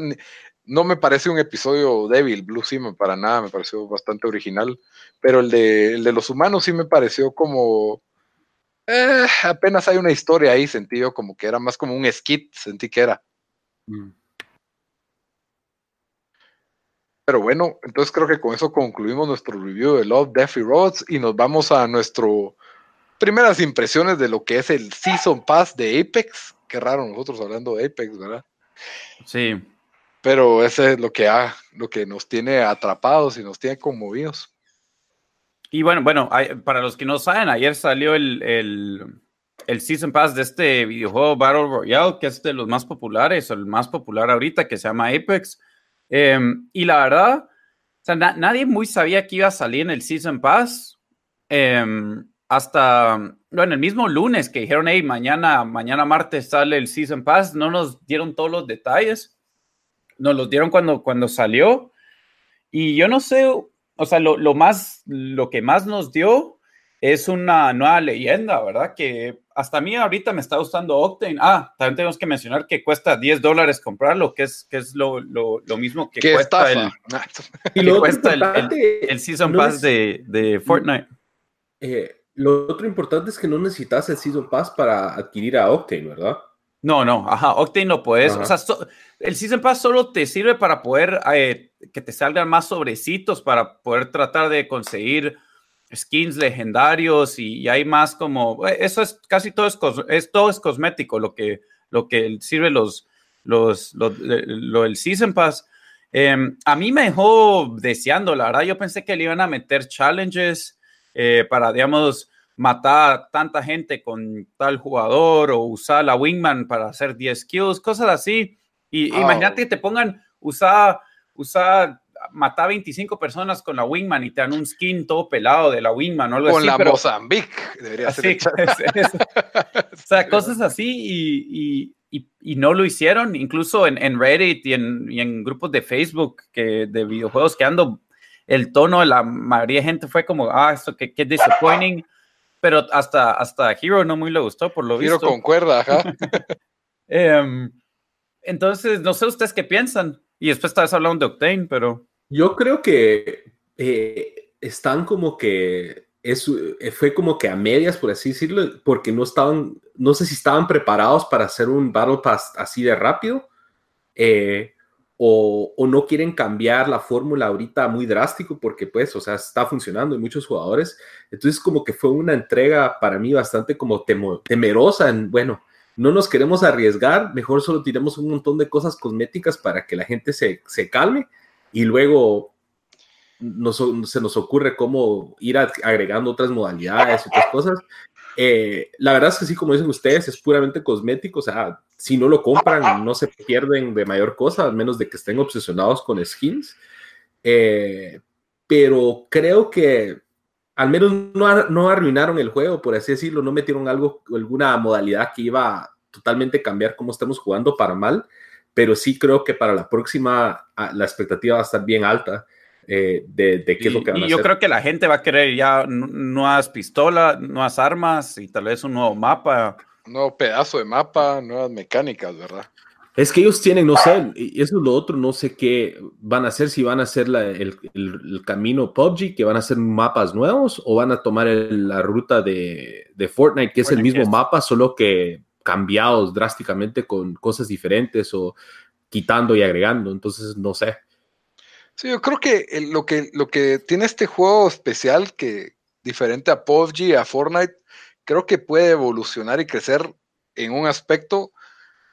S1: no me parece un episodio débil, Blue Simon, para nada, me pareció bastante original, pero el de, el de los humanos sí me pareció como eh, apenas hay una historia ahí, sentí yo como que era más como un skit, sentí que era. Mm. Pero bueno, entonces creo que con eso concluimos nuestro review de Love, Death y Roads y nos vamos a nuestro primeras impresiones de lo que es el Season Pass de Apex. Qué raro nosotros hablando de Apex, ¿verdad?
S2: Sí.
S1: Pero ese es lo que, ha, lo que nos tiene atrapados y nos tiene conmovidos.
S2: Y bueno, bueno, para los que no saben, ayer salió el, el, Season Pass de este videojuego Battle Royale, que es de los más populares, el más popular ahorita, que se llama Apex. Em, y la verdad, nadie muy sabía que iba a salir en el Season Pass. Em, hasta, bueno, el mismo lunes que dijeron, hey, mañana, mañana martes sale el Season Pass, no nos dieron todos los detalles. Nos los dieron cuando, cuando salió. Y yo no sé, o sea, lo, más, lo que más nos dio es una nueva leyenda, ¿verdad? Que hasta a mí ahorita me está gustando Octane. Ah, también tenemos que mencionar que cuesta 10 dólares comprarlo, que es, que es lo, mismo que (laughs) cuesta, el, y cuesta el, Season Pass de, de, Fortnite.
S3: Eh, lo otro importante es que no necesitas el Season Pass para adquirir a Octane, ¿verdad?
S2: No, no, ajá, Octane no puedes. O sea, el Season Pass solo te sirve para poder eh, que te salgan más sobrecitos, para poder tratar de conseguir skins legendarios y, hay más como. Eh, eso es casi todo es, todo es cosmético lo que, lo que sirve los, los, lo, el Season Pass. Em, a mí me dejó deseando, la verdad. Yo pensé que le iban a meter challenges eh, para, digamos, matar tanta gente con tal jugador o usar la Wingman para hacer 10 kills, cosas así. Y
S1: Ah,
S2: imagínate que te pongan, usa, usa, mata 25 personas con la Wingman y te dan un skin todo pelado de la Wingman o algo
S1: Con
S2: así.
S1: la
S2: pero-
S1: Mozambique debería ser
S2: así,
S1: el (laughs) chat.
S2: es- es- o sea, cosas así y, y- y- y no lo hicieron, incluso en, en Reddit y en, y en grupos de Facebook que, de videojuegos que ando, el tono de la mayoría de gente fue como, ah, esto que qué disappointing, pero hasta, hasta Hero no muy le gustó por lo
S1: Giro
S2: visto.
S1: con cuerda, ajá. (laughs)
S2: Em, entonces, no sé ustedes qué piensan. Y después estabas hablando de Octane, pero
S3: Yo creo que eh, están como que es, eh, fue como que a medias, por así decirlo, porque no estaban, no sé si estaban preparados para hacer un Battle Pass así de rápido, eh, o, o no quieren cambiar la fórmula ahorita muy drástico, porque pues, o sea, está funcionando en muchos jugadores. Entonces, como que fue una entrega para mí bastante como temo- temerosa en, bueno, no nos queremos arriesgar, mejor solo tiremos un montón de cosas cosméticas para que la gente se, se calme y luego nos- se nos ocurre cómo ir agregando otras modalidades, otras cosas. Eh, la verdad es que sí, como dicen ustedes, es puramente cosmético, o sea, si no lo compran, no se pierden de mayor cosa, al menos de que estén obsesionados con skins. Eh, pero creo que al menos no, no arruinaron el juego, por así decirlo, no metieron algo, alguna modalidad que iba a totalmente cambiar cómo estamos jugando para mal, pero sí creo que para la próxima la expectativa va a estar bien alta eh, de, de qué es lo que van
S2: y
S3: a
S2: yo
S3: hacer.
S2: creo que la gente va a querer ya nu- nuevas pistolas, nuevas armas y tal vez un nuevo mapa.
S1: Un nuevo pedazo de mapa, nuevas mecánicas, ¿verdad?
S3: Es que ellos tienen, no sé, y eso es lo otro, no sé qué van a hacer, si van a hacer la- el, el- el camino PUBG, que van a hacer mapas nuevos, o van a tomar el- la ruta de, de Fortnite, que es el mismo mapa, solo que cambiados drásticamente con cosas diferentes o quitando y agregando. Entonces, no sé.
S1: Sí, yo creo que lo que lo que tiene este juego especial, que diferente a PUBG, a Fortnite, creo que puede evolucionar y crecer en un aspecto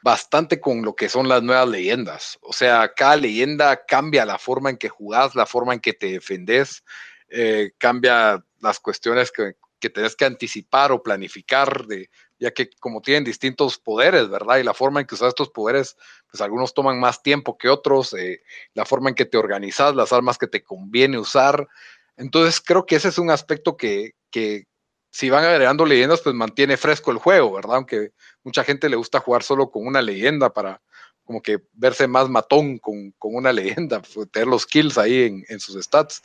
S1: bastante con lo que son las nuevas leyendas. O sea, cada leyenda cambia la forma en que jugás, la forma en que te defendés, eh, cambia las cuestiones que, que tenés que anticipar o planificar, de, ya que como tienen distintos poderes, ¿verdad? Y la forma en que usas estos poderes, pues algunos toman más tiempo que otros, eh, la forma en que te organizas, las armas que te conviene usar. Entonces creo que ese es un aspecto que, que si van agregando leyendas, pues mantiene fresco el juego, ¿verdad? Aunque mucha gente le gusta jugar solo con una leyenda para como que verse más matón con, con una leyenda, pues, tener los kills ahí en, en sus stats.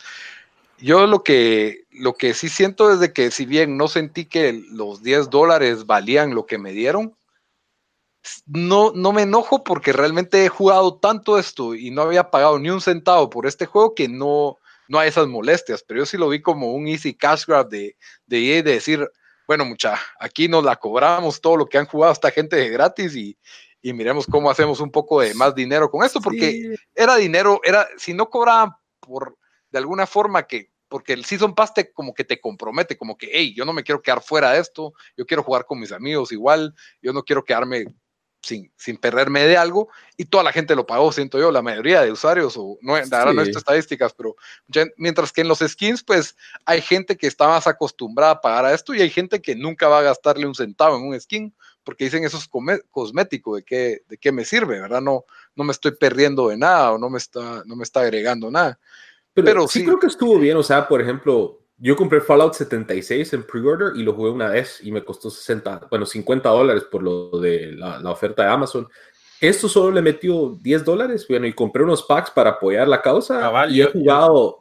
S1: Yo lo que, lo que sí siento es de que si bien no sentí que los 10 dólares valían lo que me dieron, no, no me enojo porque realmente he jugado tanto esto y no había pagado ni un centavo por este juego que no, no hay esas molestias, pero yo sí lo vi como un easy cash grab de, de EA de decir, bueno, mucha, aquí nos la cobramos todo lo que han jugado esta gente de gratis y, y miremos cómo hacemos un poco de más dinero con esto, porque
S3: Sí.
S1: era dinero, era, si no cobraban por de alguna forma que, porque el Season Pass te como que te compromete, como que, hey, yo no me quiero quedar fuera de esto, yo quiero jugar con mis amigos igual, yo no quiero quedarme sin, sin perderme de algo, y toda la gente lo pagó, siento yo, la mayoría de usuarios, o no, la verdad no he
S3: Sí.
S1: visto estadísticas, pero mientras que en los skins, pues hay gente que está más acostumbrada a pagar a esto y hay gente que nunca va a gastarle un centavo en un skin, porque dicen eso es cosmético, ¿de qué, de qué me sirve, verdad? No, no me estoy perdiendo de nada o no me está, no me está agregando nada.
S3: Pero,
S1: Pero
S3: sí,
S1: sí.
S3: creo que estuvo bien. O sea, por ejemplo, yo compré Fallout 76 en pre-order y lo jugué una vez y me costó 60, bueno, 50 dólares por lo de la, la oferta de Amazon. Esto solo le metió 10 dólares, bueno, y compré unos packs para apoyar la causa
S2: Cabal,
S3: y he jugado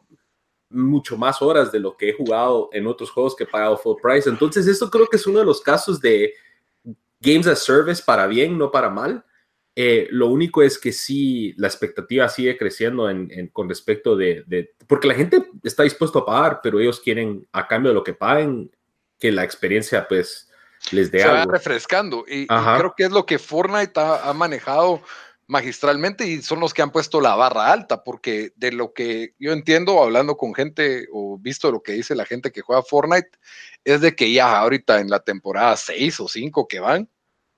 S3: mucho más horas de lo que he jugado en otros juegos que he pagado full price. Entonces, esto creo que es uno de los casos de Games as Service para bien, no para mal. Eh, lo único es que sí, la expectativa sigue creciendo en, en- con respecto de, de- Porque la gente está dispuesto a pagar, pero ellos quieren, a cambio de lo que paguen, que la experiencia pues les dé
S1: se va
S3: algo.
S1: refrescando. Y, creo que es lo que Fortnite ha, ha manejado magistralmente y son los que han puesto la barra alta, porque de lo que yo entiendo, hablando con gente o visto lo que dice la gente que juega Fortnite, es de que ya ahorita en la temporada 6 o 5 que van,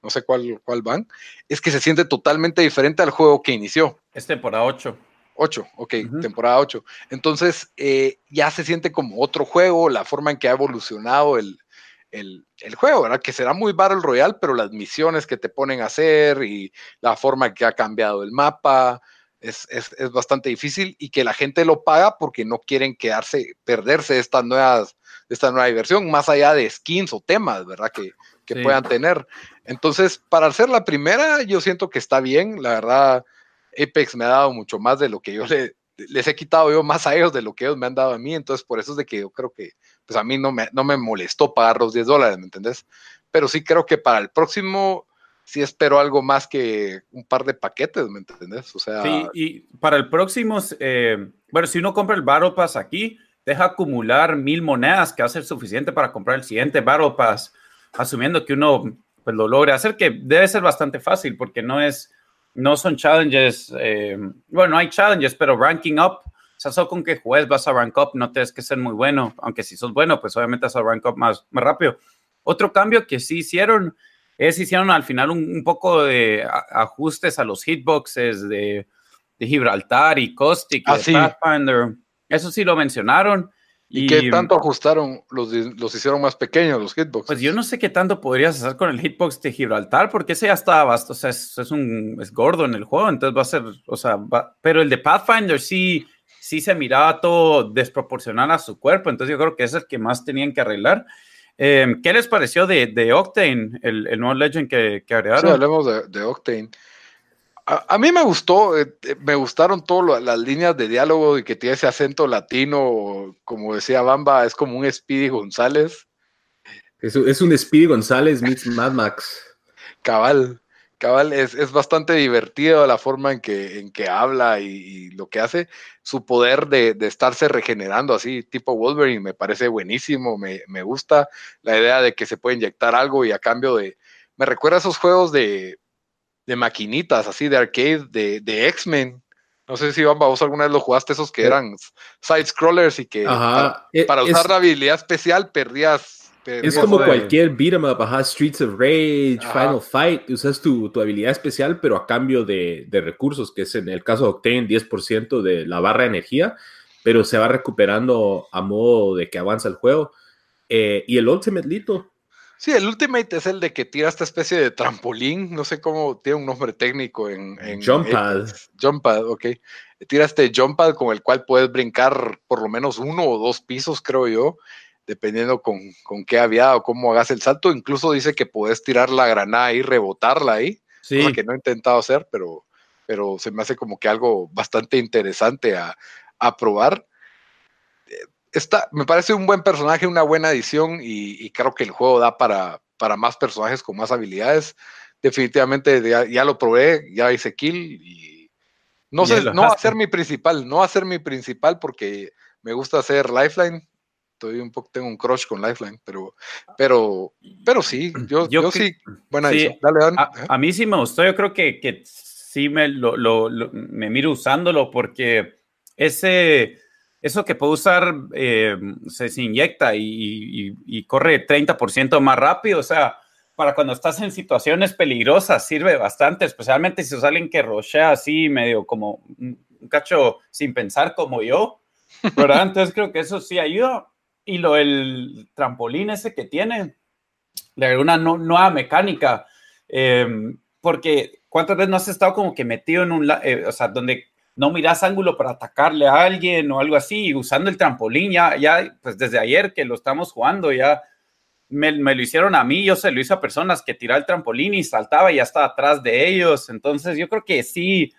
S1: no sé cuál, cuál van, es que se siente totalmente diferente al juego que inició.
S2: Es temporada 8.
S1: 8, ok, temporada 8. Entonces, eh, ya se siente como otro juego, la forma en que ha evolucionado el, el, juego, ¿verdad? Que será muy Battle Royale, pero las misiones que te ponen a hacer y la forma que ha cambiado el mapa es, bastante difícil y que la gente lo paga porque no quieren quedarse, perderse estas nuevas, esta nueva diversión, más allá de skins o temas, ¿verdad? Que, puedan tener. Entonces, para hacer la primera, yo siento que está bien, la verdad. Apex me ha dado mucho más de lo que yo le, les he quitado yo más a ellos de lo que ellos me han dado a mí, entonces por eso es de que yo creo que pues a mí no me, no me molestó pagar los 10 dólares, ¿me entendés? Pero sí creo que para el próximo sí espero algo más que un par de paquetes, ¿me entendés? O sea...
S2: Sí, y para el próximo, eh, bueno, si uno compra el Battle Pass aquí, deja acumular mil monedas, que va a ser suficiente para comprar el siguiente Battle Pass, asumiendo que uno pues, lo logre hacer, que debe ser bastante fácil, porque no es, no son challenges, eh, bueno, no hay challenges, pero ranking up o sea, solo con que juegues vas a rank up, no tienes que ser muy bueno, aunque si sos bueno, pues obviamente vas a rank up más, más rápido. Otro cambio que sí hicieron es hicieron al final un, poco de ajustes a los hitboxes de, de Gibraltar y Caustic y
S1: ah,
S2: Pathfinder. Eso sí lo mencionaron.
S1: ¿Y, qué tanto ajustaron? Los, los, hicieron más pequeños los hitboxes?
S2: Pues yo no sé qué tanto podrías hacer con el hitbox de Gibraltar, porque ese ya está o sea, es, es, un, es gordo en el juego, entonces va a ser, o sea, pero el de Pathfinder sí sí se miraba todo desproporcional a su cuerpo, entonces yo creo que es el que más tenían que arreglar. Eh, ¿Qué les pareció de, de Octane, el, el, nuevo Legend que, que agregaron?
S1: Sí, hablemos de, de Octane. A, mí me gustó, eh, eh, me gustaron todas las líneas de diálogo y que tiene ese acento latino, como decía Bamba, es como un Speedy González.
S3: Es, es un Speedy González meets Mad Max. (laughs)
S1: Cabal. Cabal, es, bastante divertido la forma en que, en que habla y, lo que hace. Su poder de, estarse regenerando así, tipo Wolverine, me parece buenísimo. Me, gusta la idea de que se puede inyectar algo y a cambio de. Me recuerda a esos juegos de, maquinitas, así de arcade, de, X-Men. No sé si vos alguna vez lo jugaste, esos que eran side-scrollers y que para, e, usar la habilidad especial perdías
S3: es como cualquier beat em up, Streets of Rage, Final Fight, usas tu, tu, habilidad especial, pero a cambio de, de, recursos, que es en el caso de Octane 10% de la barra de energía, pero se va recuperando a modo de que avanza el juego. Eh, y el Ultimate Lito.
S1: Sí, el Ultimate es el de que tira esta especie de trampolín, no sé cómo, tiene un nombre técnico en... en
S3: jump pad.
S1: jump pad, ok. Tira este jump pad con el cual puedes brincar por lo menos uno o dos pisos, creo yo dependiendo con, con qué había o cómo hagas el salto. Incluso dice que puedes tirar la granada y rebotarla ahí, sí. que no he intentado hacer, pero, pero se me hace como que algo bastante interesante a, probar. Está, me parece un buen personaje, una buena adición y, creo que el juego da para, para más personajes con más habilidades. Definitivamente ya, lo probé, ya hice kill y no sé, no va a ser mi principal, no va a ser mi principal porque me gusta hacer lifeline, un poco, tengo un crush con Lifeline, pero, pero, pero sí, yo, yo, sí, buena
S2: Dale, A, mí sí me gustó, yo creo que, que sí me, lo, lo, me miro usándolo porque ese, eso que puedo usar eh, se, inyecta y, y, corre 30% más rápido, o sea, para cuando estás en situaciones peligrosas sirve bastante, especialmente si es alguien que rochea así medio como un cacho sin pensar como yo, ¿verdad? (laughs) Entonces creo que eso sí ayuda. Y lo el trampolín ese que tiene, de una nueva mecánica, em, porque ¿cuántas veces no has estado como que metido en un, eh, o sea, donde no miras ángulo para atacarle a alguien o algo así, usando el trampolín, ya, ya, pues desde ayer que lo estamos jugando, ya me, me, lo hicieron a mí, yo se lo hice a personas que tiraba el trampolín y saltaba y ya estaba atrás de ellos, entonces yo creo que sí,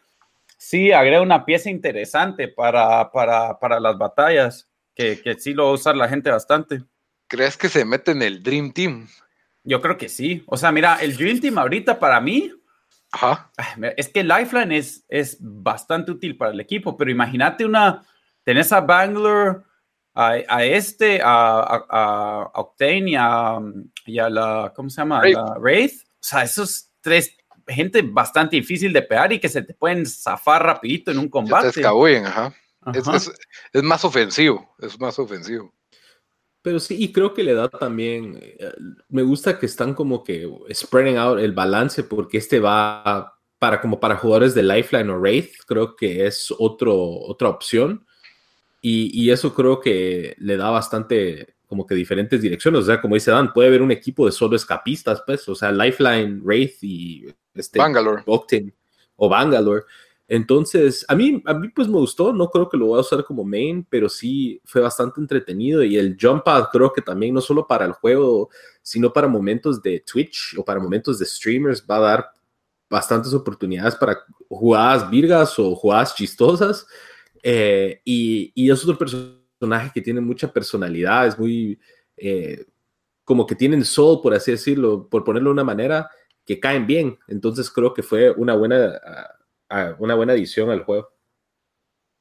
S2: sí agrega una pieza interesante para, para, para las batallas que, que sí lo va a usar la gente bastante.
S1: ¿Crees que se mete en el Dream Team?
S2: Yo creo que sí. O sea, mira, el Dream Team ahorita para mí, es que Lifeline es, es bastante útil para el equipo, pero imagínate una, tenés a Bangalore, a, este, a, a, Octane y a, y a, la, ¿cómo se llama? Wraith. La Wraith. O sea, esos tres, gente bastante difícil de pegar y que se te pueden zafar rapidito en un combate. Se
S1: te ajá. Es, más ofensivo, es más ofensivo.
S3: Pero sí, y creo que le da también, eh, me gusta que están como que spreading out el balance porque este va para como para jugadores de Lifeline o Wraith, creo que es otro, otra opción. Y, y eso creo que le da bastante como que diferentes direcciones. O sea, como dice Dan, puede haber un equipo de solo escapistas, pues, o sea, Lifeline, Wraith y este,
S1: Bangalore.
S3: Octane o Bangalore. Entonces, a mí, a mí pues me gustó, no creo que lo voy a usar como main, pero sí fue bastante entretenido y el jump pad creo que también no solo para el juego, sino para momentos de Twitch o para momentos de streamers va a dar bastantes oportunidades para jugadas virgas o jugadas chistosas eh, y, y, es otro personaje que tiene mucha personalidad, es muy eh, como que tienen soul, por así decirlo, por ponerlo de una manera, que caen bien. Entonces creo que fue una buena una buena adición al juego.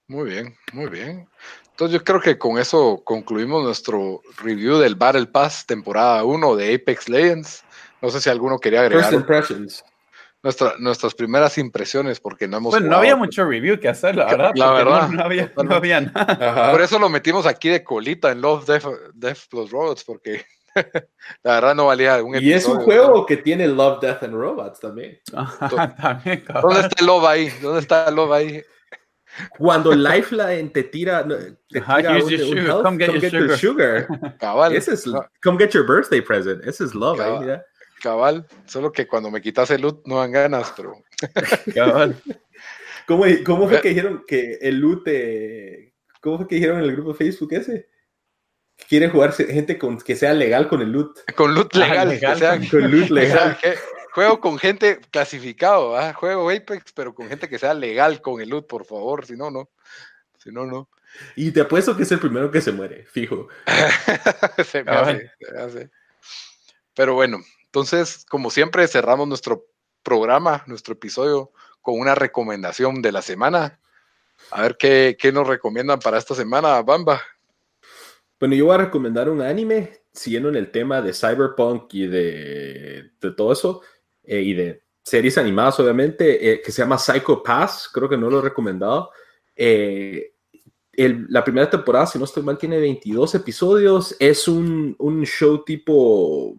S1: Muy bien, muy bien. Entonces yo creo que con eso concluimos nuestro review del Battle Pass temporada 1 de Apex Legends. No sé si alguno quería agregar. Nuestra, nuestras primeras impresiones, porque no hemos.
S2: Bueno, no había mucho review que hacer, la verdad.
S1: La verdad.
S2: No, había, no, había, nada.
S1: Por eso lo metimos aquí de colita en Love, Death, Death Plus Robots, porque (laughs) la verdad no valía
S3: un Y es un juego que tiene Love, Death and Robots también. (laughs)
S1: también ¿Dónde está el Love ahí? ¿Dónde está el Love ahí?
S3: Cuando Lifeline te tira, te tira un,
S2: un health, come, get, come your, get sugar.
S3: sugar. (laughs) Cabal. Ese es, come get your birthday present. Ese es love.
S1: Cabal.
S3: Ahí,
S1: Cabal. Solo que cuando me quitas el loot no dan ganas, pero.
S3: Cabal. ¿Cómo, ¿Cómo, fue que dijeron que el loot te... ¿Cómo fue que dijeron en el grupo de Facebook ese? Quiere jugar gente con, que sea legal con el loot.
S1: Con loot legal, legal sea,
S3: con loot legal.
S1: juego con gente clasificado, ¿ah? juego Apex, pero con gente que sea legal con el loot, por favor, si no, no. Si no, no.
S3: Y te apuesto que es el primero que se muere, fijo. (laughs)
S1: se, me hace, se me hace. Pero bueno, entonces, como siempre, cerramos nuestro programa, nuestro episodio, con una recomendación de la semana. A ver qué, qué nos recomiendan para esta semana, Bamba.
S3: Bueno, yo voy a recomendar un anime, siguiendo en el tema de cyberpunk y de, de todo eso, eh, y de series animadas, obviamente, eh, que se llama Psycho Pass, creo que no lo he recomendado. Eh, el, la primera temporada, si no estoy mal, tiene 22 episodios, es un, un show tipo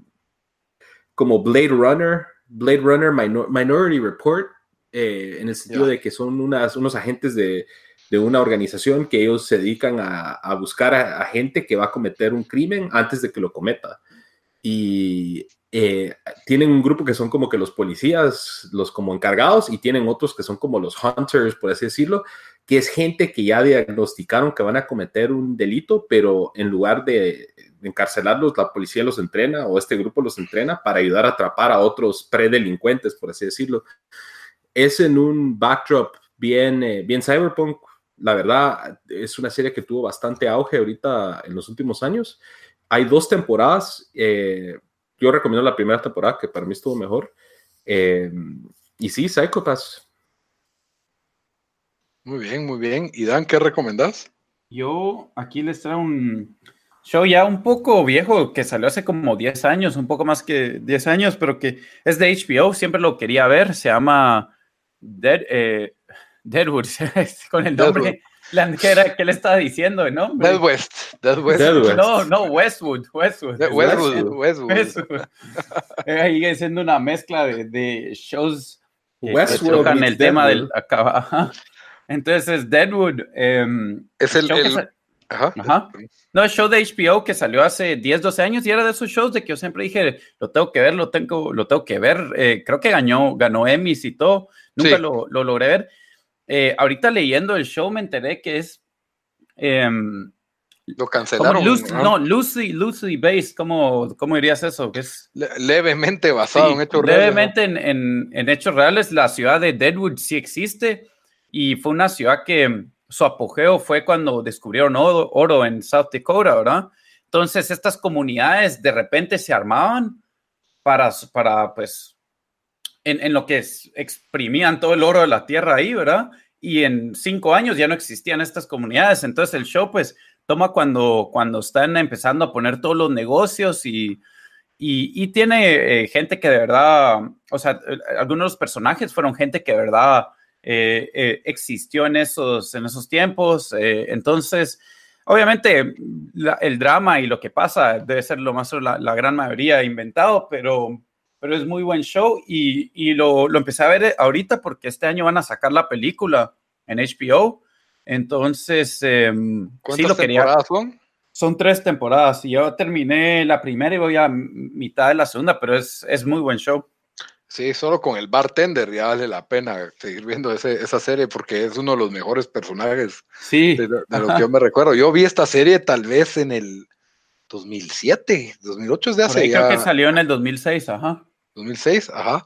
S3: como Blade Runner, Blade Runner Minority Report, en el sentido de que son unas, unos agentes de, de una organización que ellos se dedican a, buscar a, gente que va a cometer un crimen antes de que lo cometa. Y eh, tienen un grupo que son como que los policías, los como encargados, y tienen otros que son como los hunters, por así decirlo, que es gente que ya diagnosticaron que van a cometer un delito, pero en lugar de encarcelarlos, la policía los entrena o este grupo los entrena para ayudar a atrapar a otros predelincuentes, por así decirlo. Es en un backdrop bien, eh, bien cyberpunk, la verdad, es una serie que tuvo bastante auge ahorita en los últimos años. Hay dos temporadas. Eh, yo recomiendo la primera temporada, que para mí estuvo mejor. Eh, y sí, Psychopaths.
S1: Muy bien, muy bien. ¿Y Dan, qué recomendás?
S2: Yo aquí les traigo un show ya un poco viejo que salió hace como 10 años, un poco más que 10 años, pero que es de HBO, siempre lo quería ver. Se llama Dead, eh, Deadwood, (laughs) con el nombre. ¿Qué, era, ¿Qué le estaba diciendo el nombre?
S1: Dead West. Dead West.
S2: No, no, Westwood. Westwood.
S1: Westwood. Westwood. Westwood. (laughs)
S2: Ahí siendo una mezcla de, de shows que, tocan el tema del acá. Entonces es Deadwood. Em,
S1: es el. el... Ajá.
S2: Ajá. No, el show de HBO que salió hace 10, 12 años y era de esos shows de que yo siempre dije, lo tengo que ver, lo tengo, lo tengo que ver. Eh, creo que ganó, ganó Emmys y todo. Nunca sí. lo, lo logré ver eh, ahorita leyendo el show me enteré que es.
S1: Em, lo cancelaron.
S2: ¿no? Lucy, Lucy Based, ¿cómo, ¿cómo dirías eso? Que es,
S1: levemente basado en hechos
S2: reales. Levemente en, en, hechos reales, la ciudad de Deadwood sí existe y fue una ciudad que su apogeo fue cuando descubrieron oro, oro en South Dakota, ¿verdad? Entonces estas comunidades de repente se armaban para, para pues, en, lo que exprimían todo el oro de la tierra ahí, ¿verdad? Y en cinco años ya no existían estas comunidades. Entonces el show, pues, toma cuando, cuando están empezando a poner todos los negocios y, y, tiene eh, gente que de verdad, o sea, eh, algunos de los personajes fueron gente que de verdad eh, existió en esos, en esos tiempos. entonces, obviamente, el drama y lo que pasa debe ser lo más, la, la gran mayoría inventado, pero pero es muy buen show y, y lo, lo, empecé a ver ahorita porque este año van a sacar la película en HBO. Entonces, eh,
S1: sí lo quería. son?
S2: Son tres temporadas y yo terminé la primera y voy a mitad de la segunda, pero es, es muy buen show.
S1: Sí, solo con el bartender ya vale la pena seguir viendo esa serie porque es uno de los mejores personajes
S2: sí.
S1: de, lo que yo me recuerdo. Yo vi esta serie tal vez en el 2007, 2008 es de hace
S2: ya. Creo que salió en el 2006, ajá.
S1: 2006, ajá.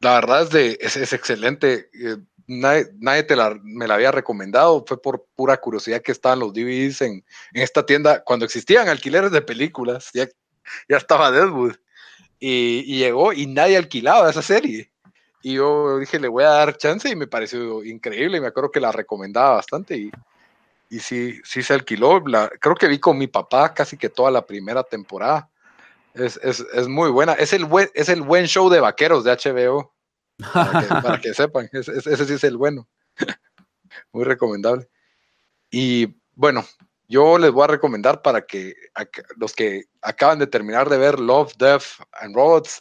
S1: la verdad es, de, es, excelente. Eh, nadie, la, me la había recomendado, fue por pura curiosidad que estaban los DVDs en, en esta tienda. Cuando existían alquileres de películas, ya, ya estaba Deadwood y, llegó y nadie alquilaba esa serie. Y yo dije, le voy a dar chance y me pareció increíble. Y me acuerdo que la recomendaba bastante y, y sí, sí se alquiló. Creo que vi con mi papá casi que toda la primera temporada. Es, es, es muy buena. Es el, buen, es el buen show de vaqueros de HBO. Para que, (laughs) sepan, ese, ese sí es el bueno. (laughs) muy recomendable. Y bueno, yo les voy a recomendar para que los que acaban de terminar de ver Love, Death and Robots,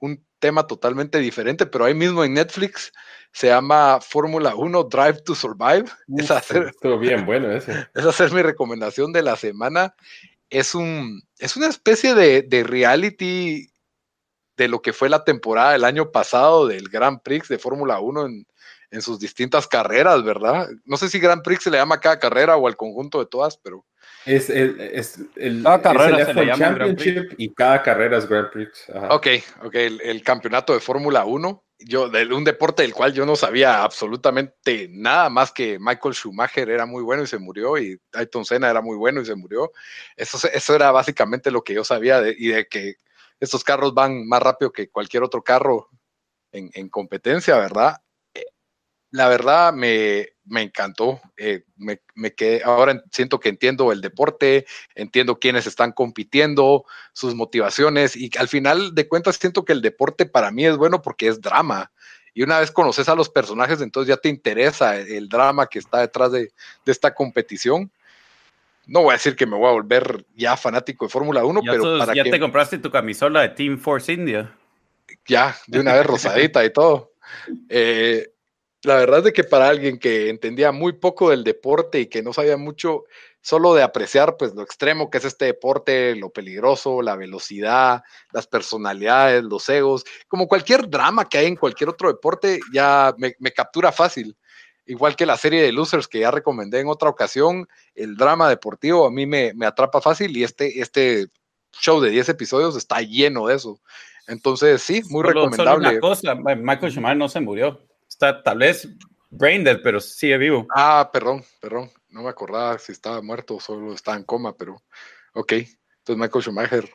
S1: un tema totalmente diferente, pero ahí mismo en Netflix se llama Fórmula 1 Drive to Survive. (laughs)
S3: es hacer, bien bueno ese.
S1: Es hacer mi recomendación de la semana. Es, un, es una especie de, de reality de lo que fue la temporada del año pasado del Grand Prix de Fórmula 1 en, en sus distintas carreras, ¿verdad? No sé si Grand Prix se le llama a cada carrera o al conjunto de todas, pero...
S3: Es el, es el,
S2: cada carrera
S3: se le llama Championship y cada carrera es Grand Prix.
S1: Ok, ok, el, campeonato de Fórmula 1, yo, de un deporte del cual yo no sabía absolutamente nada más que Michael Schumacher era muy bueno y se murió y Ayrton Senna era muy bueno y se murió. Eso, eso era básicamente lo que yo sabía y de que estos carros van más rápido que cualquier otro carro en, en competencia, ¿verdad? La verdad me, encantó. Eh, me, me quedé, ahora siento que entiendo el deporte, entiendo quiénes están compitiendo, sus motivaciones y al final de cuentas siento que el deporte para mí es bueno porque es drama. Y una vez conoces a los personajes, entonces ya te interesa el drama que está detrás de, esta competición. No voy a decir que me voy a volver ya fanático de Fórmula 1, pero
S2: para ya te compraste tu camisola de Team Force India.
S1: Ya, de una vez rosadita y todo. (laughs) Eh, la verdad es que para alguien que entendía muy poco del deporte y que no sabía mucho solo de apreciar pues lo extremo que es este deporte, lo peligroso, la velocidad, las personalidades, los egos, como cualquier drama que hay en cualquier otro deporte, ya me, captura fácil. Igual que la serie de Losers que ya recomendé en otra ocasión, el drama deportivo a mí me, atrapa fácil y este, este show de 10 episodios está lleno de eso. Entonces, sí, muy recomendable.
S2: cosa, Michael Schumacher no se murió está tal vez braindead, pero sigue vivo.
S1: Ah, perdón, perdón. No me acordaba si estaba muerto o solo estaba en coma, pero ok. Entonces Michael Schumacher.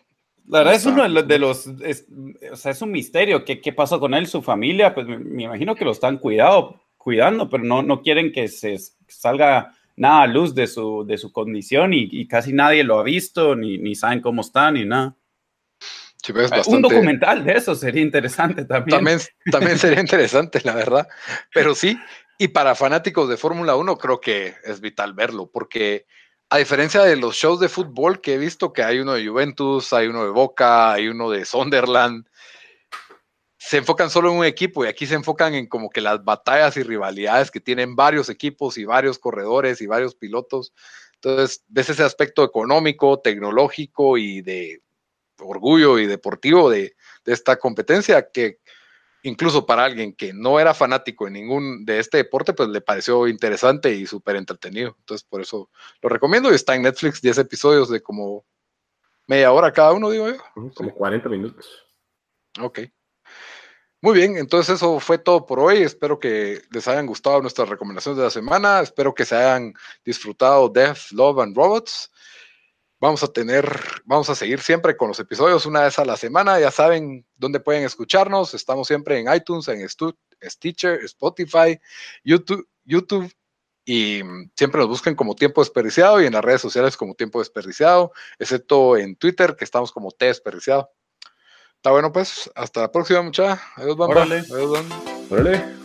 S2: La verdad es uno de los, o sea, es un misterio. ¿Qué, ¿Qué, pasó con él, su familia? Pues me, imagino que lo están cuidado, cuidando, pero no, no quieren que se salga nada a luz de su, de su condición y, y casi nadie lo ha visto, ni, ni saben cómo está, ni nada. Un documental de eso sería interesante también.
S1: también. También sería interesante, la verdad. Pero sí, y para fanáticos de Fórmula 1 creo que es vital verlo, porque a diferencia de los shows de fútbol que he visto, que hay uno de Juventus, hay uno de Boca, hay uno de Sunderland, se enfocan solo en un equipo y aquí se enfocan en como que las batallas y rivalidades que tienen varios equipos y varios corredores y varios pilotos. Entonces, ves ese aspecto económico, tecnológico y de orgullo y deportivo de, esta competencia que incluso para alguien que no era fanático de ningún de este deporte, pues le pareció interesante y súper entretenido. Entonces, por eso lo recomiendo y está en Netflix 10 episodios de como media hora cada uno, digo yo.
S3: Como 40 minutos.
S1: Ok. Muy bien, entonces eso fue todo por hoy. Espero que les hayan gustado nuestras recomendaciones de la semana. Espero que se hayan disfrutado Death, Love and Robots. Vamos a tener, vamos a seguir siempre con los episodios una vez a la semana. Ya saben dónde pueden escucharnos. Estamos siempre en iTunes, en Stitcher, Spotify, YouTube, YouTube y siempre nos busquen como tiempo desperdiciado y en las redes sociales como tiempo desperdiciado, excepto en Twitter que estamos como T desperdiciado. Está bueno pues, hasta la próxima muchacha. Adiós, Bamba. Adiós,
S3: Órale.